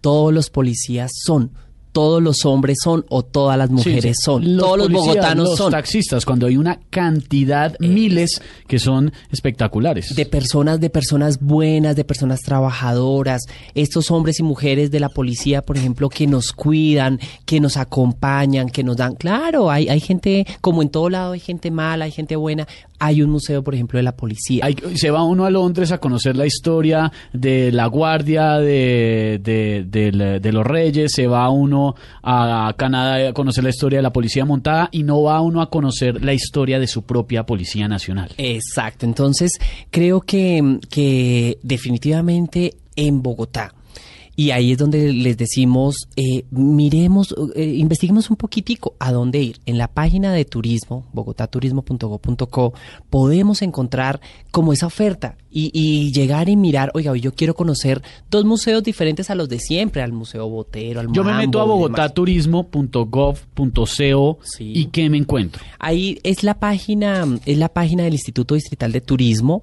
Speaker 4: todos los policías son, todos los hombres son o todas las mujeres
Speaker 3: Sí, sí.
Speaker 4: son, todos los
Speaker 3: policías,
Speaker 4: bogotanos
Speaker 3: los
Speaker 4: son.
Speaker 3: taxistas, cuando hay una cantidad, miles, que son espectaculares.
Speaker 4: de personas, de personas buenas, de personas trabajadoras, estos hombres y mujeres de la policía, por ejemplo, que nos cuidan, que nos acompañan, que nos dan, claro, hay, hay gente, como en todo lado hay gente mala, hay gente buena, hay un museo, por ejemplo, de la policía.
Speaker 3: Hay- se va uno a Londres a conocer la historia de la guardia de, de, de los reyes, se va uno a Canadá a conocer la historia de la policía montada y no va uno a conocer la historia de su propia policía nacional.
Speaker 4: Exacto, entonces creo que, que definitivamente en Bogotá, y ahí es donde les decimos, eh, miremos, eh, investiguemos un poquitico a dónde ir. En la página de turismo, bogotaturismo.go.co, podemos encontrar como esa oferta y, y llegar y mirar, oiga, hoy yo quiero conocer dos museos diferentes a los de siempre, al Museo Botero, al
Speaker 3: Yo me meto a bogotaturismo.gov.co
Speaker 4: Sí.
Speaker 3: y ¿qué me encuentro?
Speaker 4: Ahí es la página, es la página del Instituto Distrital de Turismo,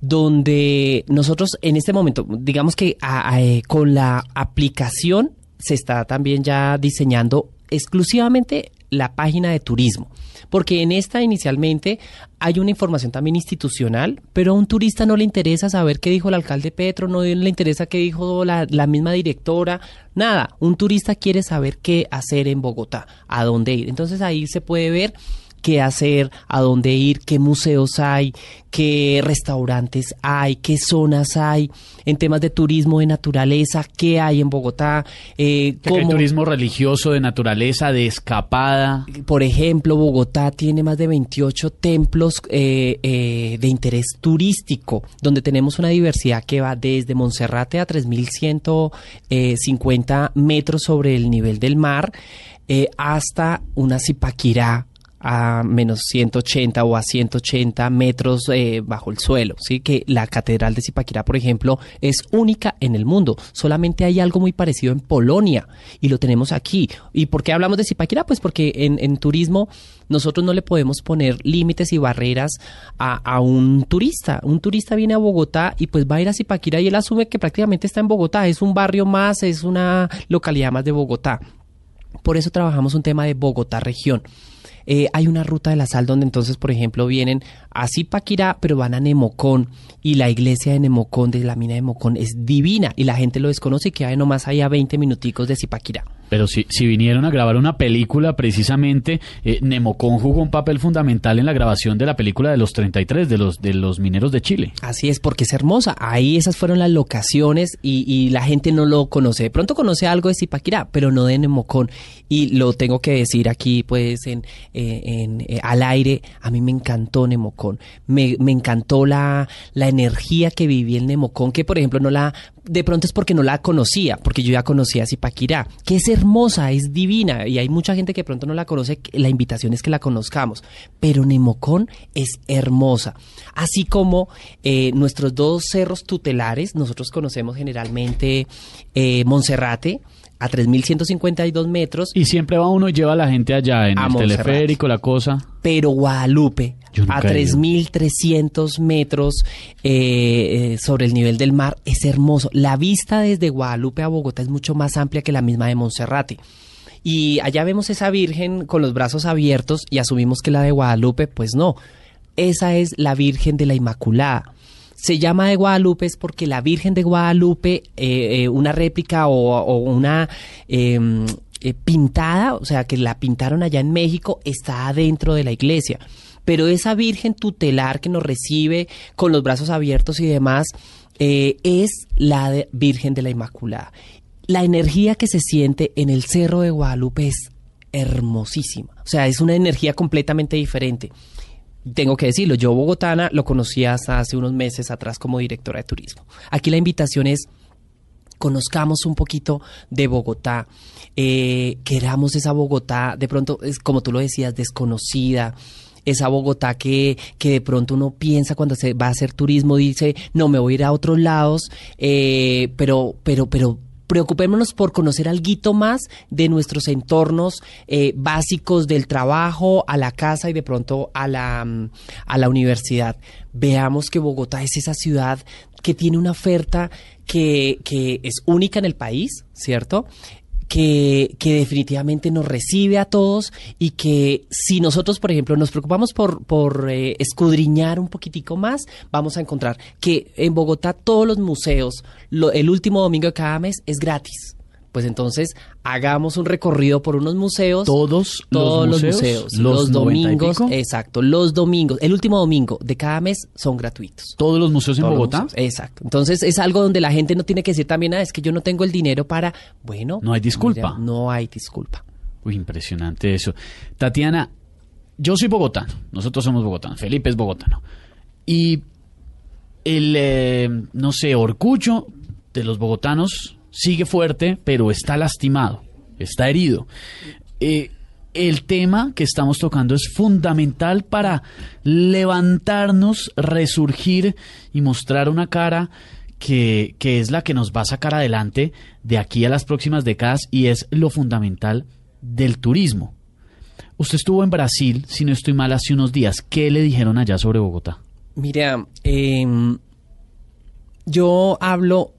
Speaker 4: donde nosotros en este momento, digamos que a- eh, con la aplicación se está también ya diseñando exclusivamente la página de turismo. Porque en esta inicialmente hay una información también institucional, pero a un turista no le interesa saber qué dijo el alcalde Petro, no le interesa qué dijo la, la misma directora, nada. Un turista quiere saber qué hacer en Bogotá, a dónde ir. Entonces ahí se puede ver qué hacer, a dónde ir, qué museos hay, qué restaurantes hay, qué zonas hay, en temas de turismo de naturaleza, qué hay en Bogotá, eh,
Speaker 3: Que hay
Speaker 4: cómo-
Speaker 3: turismo religioso, de naturaleza, de escapada.
Speaker 4: por ejemplo, Bogotá tiene más de 28 templos eh, eh, de interés turístico, donde tenemos una diversidad que va desde Monserrate a 3.150 metros sobre el nivel del mar, eh, hasta una Zipaquirá a menos 180 o a 180 metros eh, bajo el suelo, ¿sí? Que la Catedral de Zipaquirá, por ejemplo, es única en el mundo. Solamente hay algo muy parecido en Polonia y lo tenemos aquí. ¿Y por qué hablamos de Zipaquirá? Pues porque en, en turismo nosotros no le podemos poner límites y barreras a, a un turista. Un turista viene a Bogotá y pues va a ir a Zipaquirá y él asume que prácticamente está en Bogotá. Es un barrio más, es una localidad más de Bogotá. Por eso trabajamos un tema de Bogotá región. Eh, hay una ruta de la sal donde entonces, por ejemplo, vienen a Zipaquirá, pero van a Nemocón. Y la iglesia de Nemocón, de la mina de Nemocón, es divina. Y la gente lo desconoce y queda nomás ahí a 20 minuticos de Zipaquirá.
Speaker 3: Pero si, si vinieron a grabar una película, precisamente, eh, Nemocón jugó un papel fundamental en la grabación de la película de los 33, de los, de los mineros de Chile.
Speaker 4: Así es, porque es hermosa. Ahí esas fueron las locaciones y, y la gente no lo conoce. De pronto conoce algo de Zipaquirá, pero no de Nemocón. Y lo tengo que decir aquí, pues, en, eh, eh, al aire. A mí me encantó Nemocón. Me, me encantó la, la energía que viví en Nemocón, que por ejemplo no la... De pronto es porque no la conocía, porque yo ya conocía Zipaquirá, que es hermosa, es divina, y hay mucha gente que de pronto no la conoce, la invitación es que la conozcamos, pero Nemocón es hermosa. Así como eh, nuestros dos cerros tutelares, nosotros conocemos generalmente eh, Monserrate, a 3.152 metros,
Speaker 3: Y siempre va uno y lleva a la gente allá, en
Speaker 4: A
Speaker 3: el teleférico, la cosa.
Speaker 4: Pero Guadalupe a
Speaker 3: he ido.
Speaker 4: 3.300 metros eh, eh, sobre el nivel del mar es hermoso. La vista desde Guadalupe a Bogotá es mucho más amplia que la misma de Monserrate. Y allá vemos esa Virgen con los brazos abiertos y asumimos que la de Guadalupe, pues no. Esa es la Virgen de la Inmaculada. Se llama de Guadalupe es porque la Virgen de Guadalupe, eh, eh, una réplica o, o una eh, eh, pintada, o sea, que la pintaron allá en México, está adentro de la iglesia. Pero esa Virgen tutelar que nos recibe con los brazos abiertos y demás, eh, es la Virgen de la Inmaculada. La energía que se siente en el Cerro de Guadalupe es hermosísima. O sea, es una energía completamente diferente. Tengo que decirlo, yo bogotana lo conocí hasta hace unos meses atrás como directora de turismo. Aquí la invitación es conozcamos un poquito de Bogotá, eh, queramos esa Bogotá, de pronto, es como tú lo decías, desconocida, esa Bogotá que, que de pronto uno piensa cuando se va a hacer turismo, dice, no, me voy a ir a otros lados, eh, pero, pero, pero preocupémonos por conocer algo más de nuestros entornos eh, básicos del trabajo a la casa y de pronto a la, a la universidad. Veamos que Bogotá es esa ciudad que tiene una oferta que, que es única en el país, ¿cierto? que, que definitivamente nos recibe a todos y que si nosotros, por ejemplo, nos preocupamos por, por eh, escudriñar un poquitico más, vamos a encontrar que en Bogotá todos los museos, lo- el último domingo de cada mes es gratis. Pues entonces hagamos un recorrido por unos museos.
Speaker 3: Todos los
Speaker 4: todos los
Speaker 3: museos,
Speaker 4: museos,
Speaker 3: los
Speaker 4: los,
Speaker 3: 90 y
Speaker 4: domingos, exacto, los domingos, el último domingo de cada mes son gratuitos.
Speaker 3: Todos los museos en
Speaker 4: Todos los
Speaker 3: Bogotá.
Speaker 4: museos, Exacto. Entonces es algo donde la gente no tiene que decir también, ah, es que yo no tengo el dinero para. Bueno.
Speaker 3: No hay disculpa.
Speaker 4: mira, no hay disculpa.
Speaker 3: Uy, impresionante eso. Tatiana, yo soy bogotano, nosotros somos bogotanos, Felipe es bogotano. Y el, eh, no sé, orgullo de los bogotanos sigue fuerte, pero está lastimado, está herido. Eh, el tema que estamos tocando es fundamental para levantarnos, resurgir y mostrar una cara que, que es la que nos va a sacar adelante de aquí a las próximas décadas y es lo fundamental del turismo. Usted estuvo en Brasil, si no estoy mal, hace unos días. ¿Qué le dijeron allá sobre Bogotá?
Speaker 4: Mira, em, yo hablo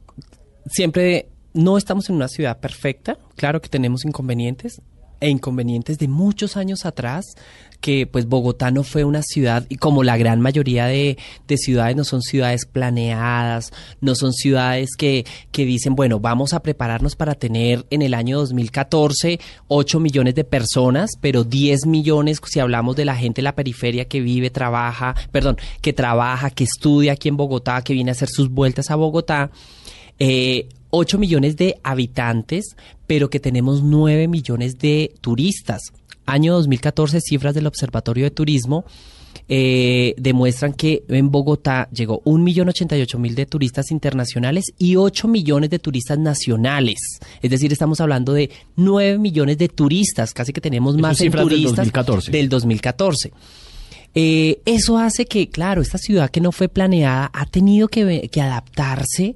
Speaker 4: siempre, no estamos en una ciudad perfecta, claro que tenemos inconvenientes, e inconvenientes de muchos años atrás, que pues Bogotá no fue una ciudad, y como la gran mayoría de, de ciudades no son ciudades planeadas, no son ciudades que, que dicen, bueno, vamos a prepararnos para tener en el año 2014 8 millones de personas, pero 10 millones si hablamos de la gente de la periferia que vive, trabaja, perdón, que trabaja, que estudia aquí en Bogotá, que viene a hacer sus vueltas a Bogotá. Eh, 8 millones de habitantes, pero que tenemos 9 millones de turistas. Año 2014, cifras del Observatorio de Turismo eh, demuestran que en Bogotá llegó 1.088.000 de turistas internacionales y 8 millones de turistas nacionales. Es decir, estamos hablando de 9 millones de turistas, casi que tenemos más en
Speaker 3: cifras del
Speaker 4: turistas
Speaker 3: 2014.
Speaker 4: del 2014. Eh, eso hace que, claro, esta ciudad que no fue planeada ha tenido que, que adaptarse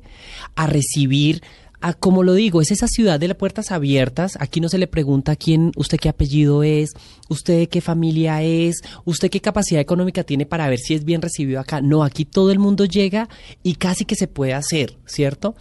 Speaker 4: a recibir, a, como lo digo, es esa ciudad de las puertas abiertas. Aquí no se le pregunta quién, usted qué apellido es, usted de qué familia es, usted qué capacidad económica tiene para ver si es bien recibido acá. No, aquí todo el mundo llega y casi que se puede hacer, ¿cierto?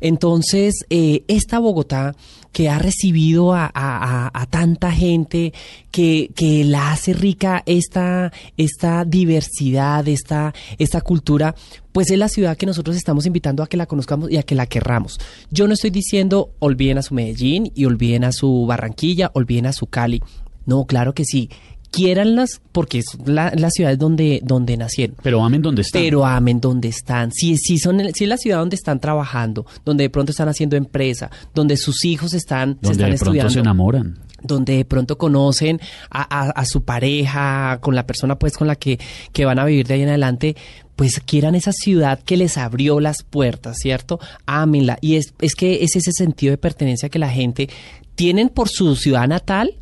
Speaker 4: Entonces, eh, esta Bogotá que ha recibido a, tanta gente, que, que la hace rica esta, esta diversidad, esta, esta cultura, pues es la ciudad que nosotros estamos invitando a que la conozcamos y a que la querramos. Yo no estoy diciendo olviden a su Medellín y olviden a su Barranquilla, olviden a su Cali. No, claro que sí. Quiéranlas porque es la, las ciudades donde, donde nacieron
Speaker 3: Pero amen donde están.
Speaker 4: pero amen donde están. Si, si, son, si es la ciudad donde están trabajando, donde de pronto están haciendo empresa, donde sus hijos están, se
Speaker 3: donde
Speaker 4: están
Speaker 3: de pronto
Speaker 4: estudiando,
Speaker 3: se enamoran.
Speaker 4: donde de pronto conocen a, a- a su pareja, con la persona pues con la que, que van a vivir de ahí en adelante, pues quieran esa ciudad que les abrió las puertas, ¿cierto? Ámenla. Y es, es que es ese sentido de pertenencia que la gente tienen por su ciudad natal,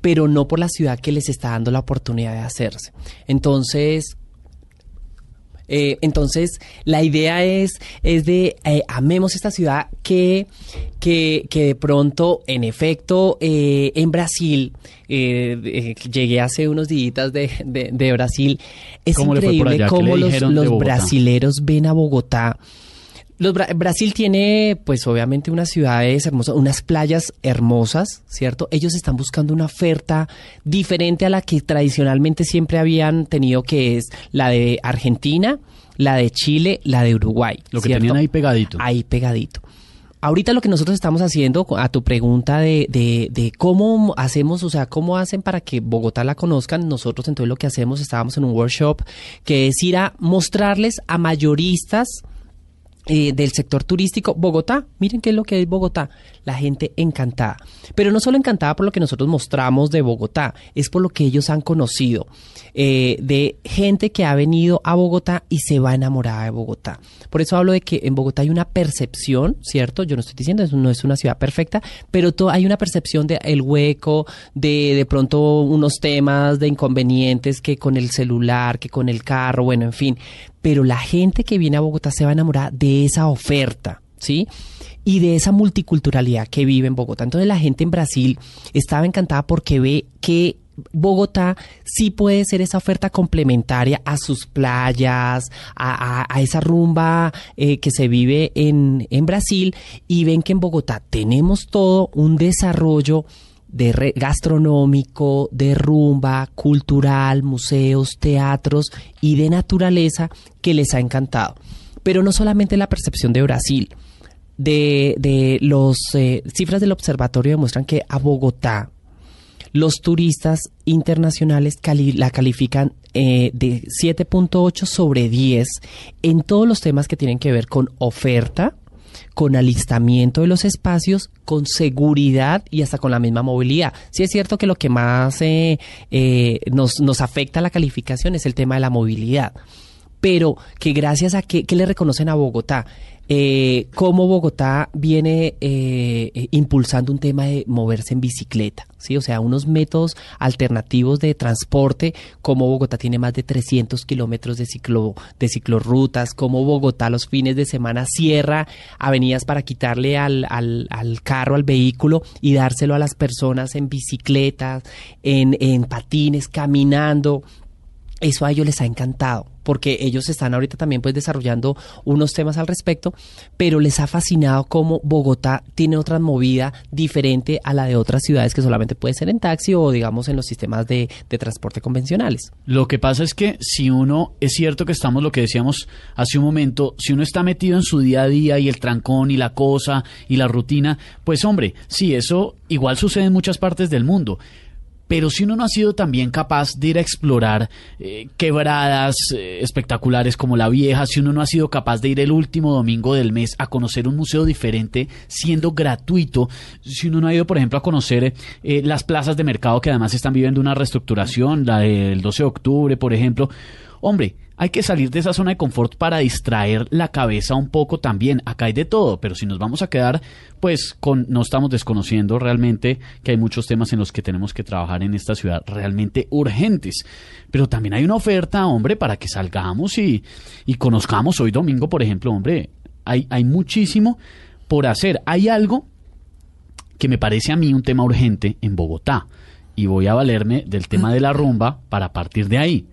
Speaker 4: pero no por la ciudad que les está dando la oportunidad de hacerse. Entonces, eh, entonces, la idea es, es de eh, amemos esta ciudad que, que, que de pronto, en efecto, eh, en Brasil, eh, eh, llegué hace unos días de, de, de Brasil, es
Speaker 3: ¿Cómo le fue por
Speaker 4: increíble cómo los, los brasileros ven a Bogotá. Los Bra- Brasil tiene, pues obviamente, unas ciudades hermosas, unas playas hermosas, ¿cierto? Ellos están buscando una oferta diferente a la que tradicionalmente siempre habían tenido, que es la de Argentina, la de Chile, la de Uruguay.
Speaker 3: Lo que
Speaker 4: ¿cierto?
Speaker 3: tenían ahí pegadito.
Speaker 4: Ahí pegadito. Ahorita lo que nosotros estamos haciendo, a tu pregunta de, de, de cómo hacemos, o sea, cómo hacen para que Bogotá la conozcan, nosotros entonces lo que hacemos, estábamos en un workshop, que es ir a mostrarles a mayoristas eh, del sector turístico, Bogotá. Miren qué es lo que es Bogotá. La gente encantada. Pero no solo encantada por lo que nosotros mostramos de Bogotá, es por lo que ellos han conocido. eh, de gente que ha venido a Bogotá y se va enamorada de Bogotá. Por eso hablo de que en Bogotá hay una percepción, ¿cierto? Yo no estoy diciendo, es- no es una ciudad perfecta, pero to- hay una percepción de el hueco, de de pronto unos temas de inconvenientes que con el celular, que con el carro, bueno, en fin. Pero la gente que viene a Bogotá se va a enamorar de esa oferta, ¿sí? Y de esa multiculturalidad que vive en Bogotá. Entonces la gente en Brasil estaba encantada porque ve que Bogotá sí puede ser esa oferta complementaria a sus playas, a, a- a esa rumba eh, que se vive en, en Brasil y ven que en Bogotá tenemos todo un desarrollo de re- gastronómico, de rumba, cultural, museos, teatros y de naturaleza que les ha encantado. Pero no solamente la percepción de Brasil. De, de los eh, cifras del observatorio demuestran que a Bogotá los turistas internacionales la califican eh, de 7.8 sobre 10 en todos los temas que tienen que ver con oferta, con alistamiento de los espacios, con seguridad y hasta con la misma movilidad. Sí es cierto que lo que más eh, eh, nos, nos afecta a la calificación es el tema de la movilidad, pero que gracias a que, que le reconocen a Bogotá, eh, cómo Bogotá viene eh, impulsando un tema de moverse en bicicleta, ¿sí? O sea, unos métodos alternativos de transporte, como Bogotá tiene más de 300 kilómetros de, ciclo, de ciclorrutas, como Bogotá los fines de semana cierra avenidas para quitarle al, al, al carro, al vehículo y dárselo a las personas en bicicletas, en, en patines, caminando. Eso a ellos les ha encantado. porque ellos están ahorita también pues desarrollando unos temas al respecto, pero les ha fascinado cómo Bogotá tiene otra movida diferente a la de otras ciudades que solamente puede ser en taxi o digamos en los sistemas de, de transporte convencionales.
Speaker 3: Lo que pasa es que si uno, es cierto que estamos, lo que decíamos hace un momento, si uno está metido en su día a día y el trancón y la cosa y la rutina, pues hombre, sí, eso igual sucede en muchas partes del mundo. Pero si uno no ha sido también capaz de ir a explorar eh, quebradas eh, espectaculares como la vieja, si uno no ha sido capaz de ir el último domingo del mes a conocer un museo diferente siendo gratuito, si uno no ha ido, por ejemplo, a conocer eh, las plazas de mercado que además están viviendo una reestructuración, la del 12 de octubre, por ejemplo, hombre, hay que salir de esa zona de confort para distraer la cabeza un poco también. Acá hay de todo, pero si nos vamos a quedar, pues con, no estamos desconociendo realmente que hay muchos temas en los que tenemos que trabajar en esta ciudad realmente urgentes. Pero también hay una oferta, hombre, para que salgamos y, y conozcamos hoy domingo, por ejemplo, hombre, hay, hay muchísimo por hacer. Hay algo que me parece a mí un tema urgente en Bogotá. Y voy a valerme del tema de la rumba para partir de ahí.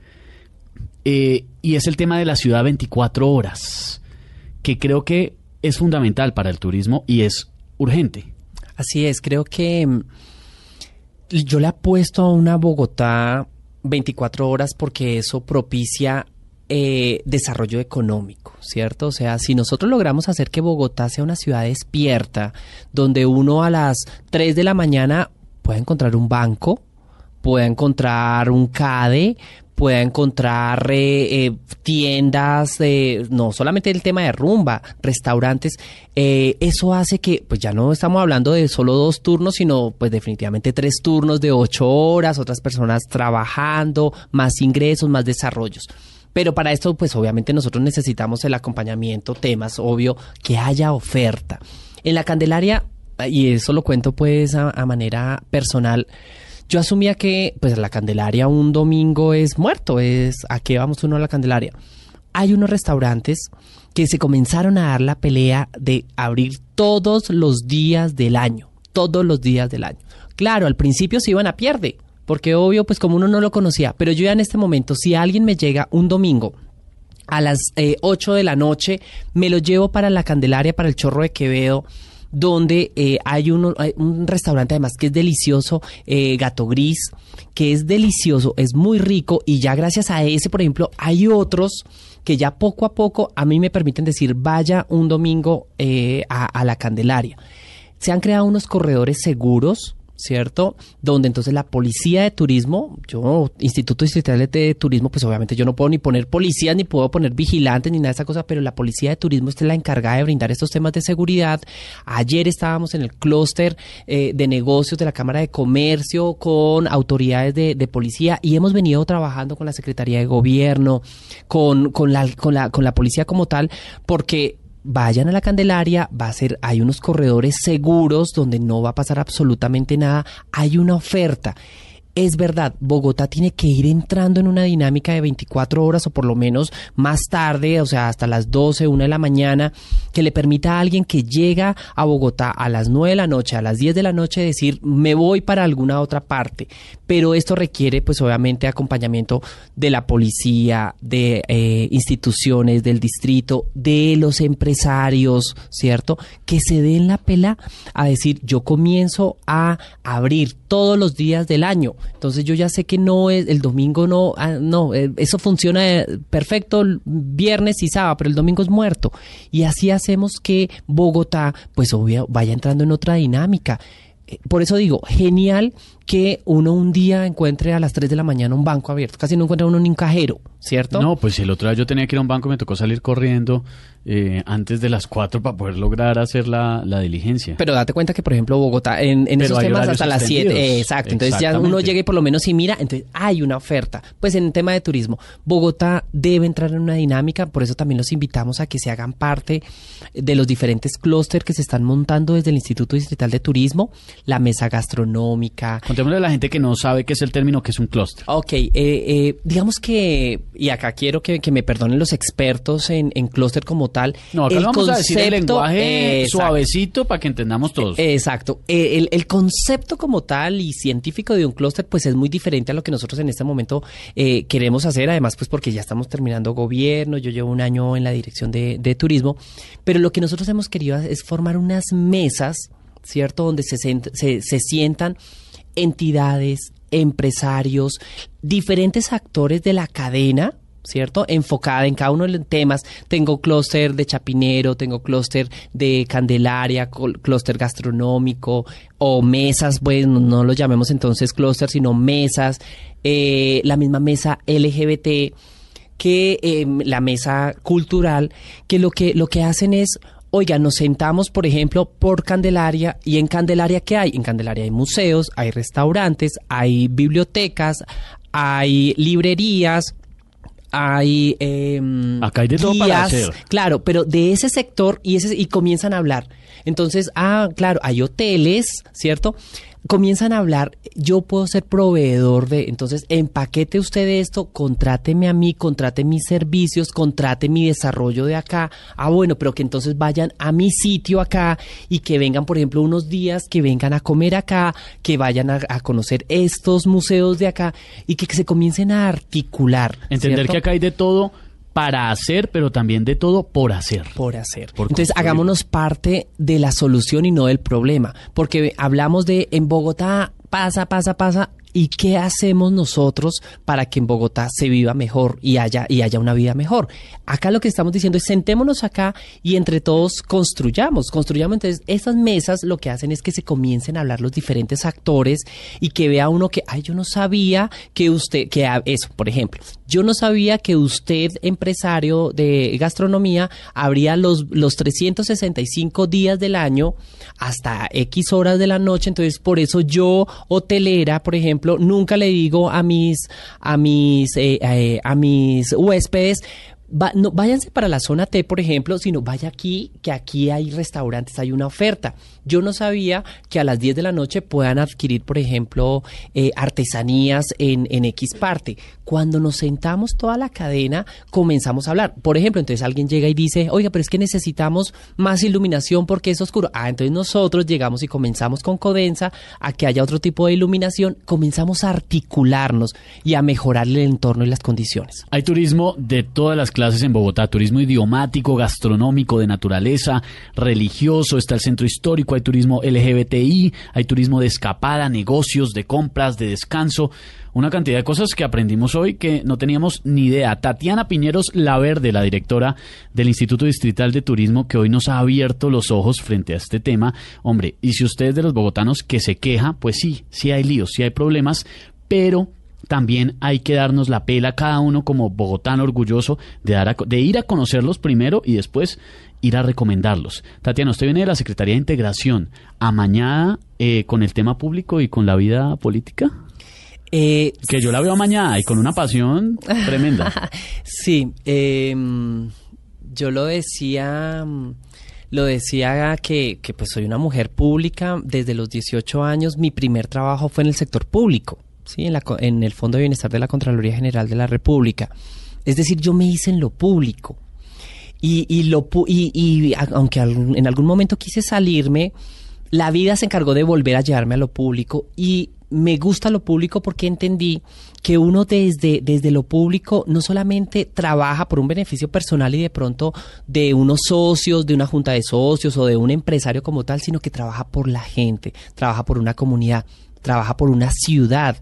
Speaker 3: Eh, y es el tema de la ciudad 24 horas, que creo que es fundamental para el turismo y es urgente.
Speaker 4: Así es, creo que mm, yo le apuesto a una Bogotá 24 horas porque eso propicia eh, desarrollo económico, ¿cierto? O sea, si nosotros logramos hacer que Bogotá sea una ciudad despierta, donde uno a las 3 de la mañana pueda encontrar un banco, pueda encontrar un CADE, pueda encontrar eh, eh, tiendas, eh, no solamente el tema de rumba, restaurantes, eh, eso hace que, pues ya no estamos hablando de solo dos turnos, sino pues definitivamente tres turnos de ocho horas, otras personas trabajando, más ingresos, más desarrollos. Pero para esto, pues obviamente nosotros necesitamos el acompañamiento, temas, obvio, que haya oferta. En la Candelaria, y eso lo cuento pues a, a manera personal, yo asumía que pues la Candelaria un domingo es muerto, es a qué vamos uno a la Candelaria. Hay unos restaurantes que se comenzaron a dar la pelea de abrir todos los días del año, todos los días del año. Claro, al principio se iban a pierde, porque obvio, pues como uno no lo conocía, pero yo ya en este momento, si alguien me llega un domingo a las eh, 8 de la noche, me lo llevo para la Candelaria, para el Chorro de Quevedo, donde eh, hay, uno- hay un restaurante además que es delicioso, eh, Gato Gris, que es delicioso, es muy rico y ya gracias a ese, por ejemplo, hay otros que ya poco a poco a mí me permiten decir vaya un domingo eh, a, a la Candelaria. Se han creado unos corredores seguros, ¿cierto? Donde entonces la policía de turismo, yo, Instituto Distrital de Turismo, pues obviamente yo no puedo ni poner policías, ni puedo poner vigilantes, ni nada de esa cosa, pero la policía de turismo es la encargada de brindar estos temas de seguridad. Ayer estábamos en el clúster eh, de negocios de la Cámara de Comercio con autoridades de, de policía y hemos venido trabajando con la Secretaría de Gobierno, con, con, la, con, la, con la policía como tal, porque vayan a la Candelaria, va a ser, hay unos corredores seguros donde no va a pasar absolutamente nada, hay una oferta. Es verdad, Bogotá tiene que ir entrando en una dinámica de 24 horas o por lo menos más tarde, o sea, hasta las 12, 1 de la mañana, que le permita a alguien que llega a Bogotá a las 9 de la noche, a las 10 de la noche, decir, me voy para alguna otra parte. Pero esto requiere, pues obviamente, acompañamiento de la policía, de eh, instituciones, del distrito, de los empresarios, ¿cierto? Que se den la pela a decir, yo comienzo a abrir todos los días del año. Entonces yo ya sé que no es, el domingo no, ah, no, eh, eso funciona eh, perfecto viernes y sábado, pero el domingo es muerto. Y así hacemos que Bogotá, pues obvio, vaya entrando en otra dinámica. Eh, Por eso digo, genial que uno un día encuentre a las 3 de la mañana un banco abierto. Casi no encuentra uno ni un cajero, ¿cierto?
Speaker 3: No, pues el otro día yo tenía que ir a un banco y me tocó salir corriendo eh, antes de las 4 para poder lograr hacer la, la diligencia.
Speaker 4: Pero date cuenta que, por ejemplo, Bogotá, en, en esos temas hasta las 7.
Speaker 3: extendidos.
Speaker 4: exacto. Entonces ya uno llega y por lo menos si mira, entonces hay una oferta. Pues en el tema de turismo, Bogotá debe entrar en una dinámica, por eso también los invitamos a que se hagan parte de los diferentes clústeres que se están montando desde el Instituto Distrital de Turismo, la mesa gastronómica,
Speaker 3: ¿Cuántas Contémosle a la gente que no sabe qué es el término, que es un clúster.
Speaker 4: Ok, eh, eh, digamos que, y acá quiero que, que me perdonen los expertos en, en clúster como tal.
Speaker 3: No, acá
Speaker 4: el
Speaker 3: lo vamos a decir
Speaker 4: concepto-
Speaker 3: lenguaje
Speaker 4: Exacto.
Speaker 3: suavecito para que entendamos todos.
Speaker 4: Exacto. Eh, El, el concepto como tal y científico de un clúster pues es muy diferente a lo que nosotros en este momento eh, queremos hacer, además pues porque ya estamos terminando gobierno, yo llevo un año en la dirección de, de turismo, pero lo que nosotros hemos querido es formar unas mesas, ¿cierto? Donde se, se, se sientan entidades, empresarios, diferentes actores de la cadena, ¿cierto? Enfocada en cada uno de los temas. Tengo clúster de Chapinero, tengo clúster de Candelaria, clúster gastronómico o mesas, bueno, no lo llamemos entonces clúster, sino mesas, eh, la misma mesa LGBT que eh, la mesa cultural, que lo que lo que hacen es Oiga, nos sentamos, por ejemplo, por Candelaria y en Candelaria, ¿qué hay? En Candelaria hay museos, hay restaurantes, hay bibliotecas, hay librerías, hay em,
Speaker 3: Acá hay de todo para hacer.
Speaker 4: claro, pero de ese sector y ese y comienzan a hablar. Entonces, ah, claro, hay hoteles, ¿cierto? Comienzan a hablar, yo puedo ser proveedor de, entonces, empaquete usted esto, contráteme a mí, contrate mis servicios, contrate mi desarrollo de acá. Ah, bueno, pero que entonces vayan a mi sitio acá y que vengan, por ejemplo, unos días, que vengan a comer acá, que vayan a, a conocer estos museos de acá y que, se comiencen a articular.
Speaker 3: Entender
Speaker 4: ¿cierto?
Speaker 3: que acá hay de todo para hacer, pero también de todo por hacer.
Speaker 4: por hacer.
Speaker 3: Por
Speaker 4: Entonces,
Speaker 3: construir.
Speaker 4: hagámonos parte de la solución y no del problema. Porque hablamos de en Bogotá pasa, pasa, pasa. ¿Y qué hacemos nosotros para que en Bogotá se viva mejor y haya, y haya una vida mejor? Acá lo que estamos diciendo es sentémonos acá y entre todos construyamos. Construyamos entonces estas mesas lo que hacen es que se comiencen a hablar los diferentes actores y que vea uno que, ay, yo no sabía que usted, que eso, por ejemplo, yo no sabía que usted, empresario de gastronomía, habría los, los 365 días del año hasta X horas de la noche. Entonces, por eso yo, hotelera, por ejemplo, nunca le digo a mis, a mis, eh, eh, a mis huéspedes, Va- no, váyanse para la zona T, por ejemplo, sino vaya aquí, que aquí hay restaurantes, hay una oferta. Yo no sabía que a las 10 de la noche puedan adquirir, por ejemplo, eh, artesanías en, en X parte. Cuando nos sentamos toda la cadena, comenzamos a hablar. Por ejemplo, entonces alguien llega y dice, oiga, pero es que necesitamos más iluminación porque es oscuro. Ah, entonces nosotros llegamos y comenzamos con Codensa a que haya otro tipo de iluminación, comenzamos a articularnos y a mejorar el entorno y las condiciones.
Speaker 3: Hay turismo de todas las clases en Bogotá, turismo idiomático, gastronómico, de naturaleza, religioso, está el centro histórico, hay turismo LGBTI, hay turismo de escapada, negocios, de compras, de descanso, una cantidad de cosas que aprendimos hoy que no teníamos ni idea. Tatiana Piñeros Laverde, la directora del Instituto Distrital de Turismo, que hoy nos ha abierto los ojos frente a este tema. Hombre, y si usted es de los bogotanos que se queja, pues sí, sí hay líos, sí hay problemas, pero también hay que darnos la pela cada uno como bogotano orgulloso de, dar a de ir a conocerlos primero y después ir a recomendarlos. Tatiana, usted viene de la Secretaría de Integración, amañada eh, con el tema público y con la vida política.
Speaker 4: Eh,
Speaker 3: Que yo la veo amañada y con una pasión tremenda.
Speaker 4: Sí, eh, yo lo decía, mm, lo decía que, que pues soy una mujer pública desde los 18 años. Mi primer trabajo fue en el sector público, sí, en, la, en el Fondo de Bienestar de la Contraloría General de la República. Es decir, yo me hice en lo público. Y, y lo, y, y aunque en algún momento quise salirme, la vida se encargó de volver a llevarme a lo público y me gusta lo público porque entendí que uno desde, desde lo público no solamente trabaja por un beneficio personal y de pronto de unos socios, de una junta de socios o de un empresario como tal, sino que trabaja por la gente, trabaja por una comunidad, trabaja por una ciudad.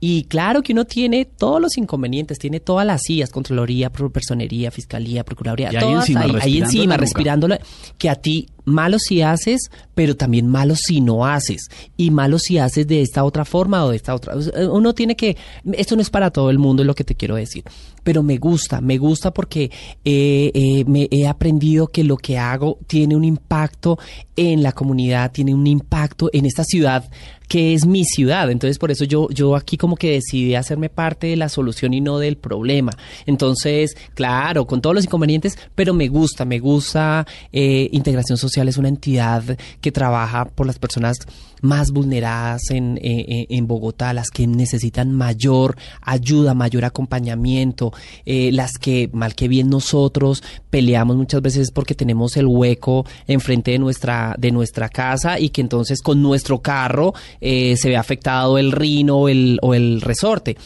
Speaker 4: Y claro que uno tiene todos los inconvenientes, tiene todas las sillas, Contraloría, Personería, Fiscalía, Procuraduría,
Speaker 3: Y ahí
Speaker 4: todas
Speaker 3: encima,
Speaker 4: ahí, ahí encima, respirándolo, que a ti malo si haces, pero también malo si no haces, y malo si haces de esta otra forma o de esta otra. Uno tiene que, esto no es para todo el mundo, es lo que te quiero decir, pero me gusta, me gusta porque eh, eh, me he aprendido que lo que hago tiene un impacto en la comunidad, tiene un impacto en esta ciudad que es mi ciudad. Entonces, por eso yo, yo aquí como que decidí hacerme parte de la solución y no del problema. Entonces, claro, con todos los inconvenientes, pero me gusta, me gusta. eh, Integración Social es una entidad que trabaja por las personas más vulneradas en, eh, eh, en Bogotá, las que necesitan mayor ayuda, mayor acompañamiento, eh, las que mal que bien nosotros peleamos muchas veces porque tenemos el hueco enfrente de nuestra, de nuestra casa y que entonces con nuestro carro se ve afectado el rino el, o el resorte.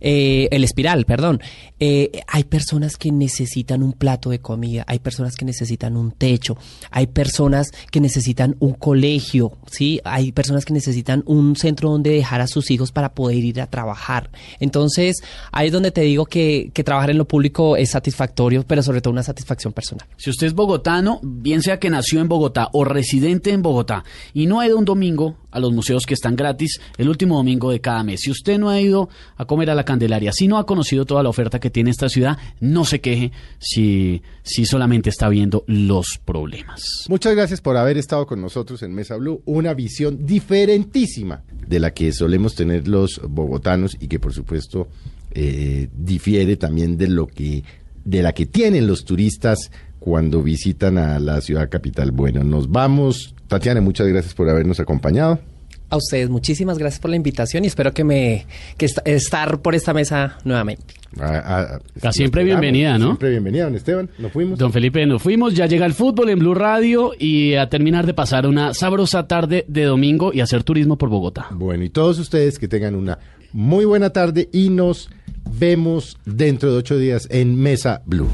Speaker 4: Eh, el espiral, perdón. Eh, hay personas que necesitan un plato de comida, hay personas que necesitan un techo, hay personas que necesitan un colegio, ¿sí? Hay personas que necesitan un centro donde dejar a sus hijos para poder ir a trabajar. Entonces, ahí es donde te digo que, que trabajar en lo público es satisfactorio, pero sobre todo una satisfacción personal.
Speaker 3: Si usted es bogotano, bien sea que nació en Bogotá o residente en Bogotá y no ha ido un domingo a los museos que están gratis el último domingo de cada mes, si usted no ha ido a comer a la Candelaria, si no ha conocido toda la oferta que tiene esta ciudad, no se queje si, si solamente está viendo los problemas.
Speaker 2: Muchas gracias por haber estado con nosotros en Mesa Blue, una visión diferentísima de la que solemos tener los bogotanos y que por supuesto eh, difiere también de lo que de la que tienen los turistas cuando visitan a la ciudad capital. Bueno, nos vamos. Tatiana, muchas gracias por habernos acompañado.
Speaker 4: A ustedes, muchísimas gracias por la invitación y espero que me que est- estar por esta mesa nuevamente.
Speaker 2: A- a-
Speaker 3: siempre
Speaker 2: nos
Speaker 3: bienvenida, ¿no?
Speaker 2: Siempre bienvenida, don Esteban. Nos fuimos.
Speaker 3: Don Felipe, nos fuimos, ya llega el fútbol en Blue Radio y a terminar de pasar una sabrosa tarde de domingo y hacer turismo por Bogotá.
Speaker 2: Bueno, y todos ustedes que tengan una muy buena tarde y nos vemos dentro de ocho días en Mesa Blue.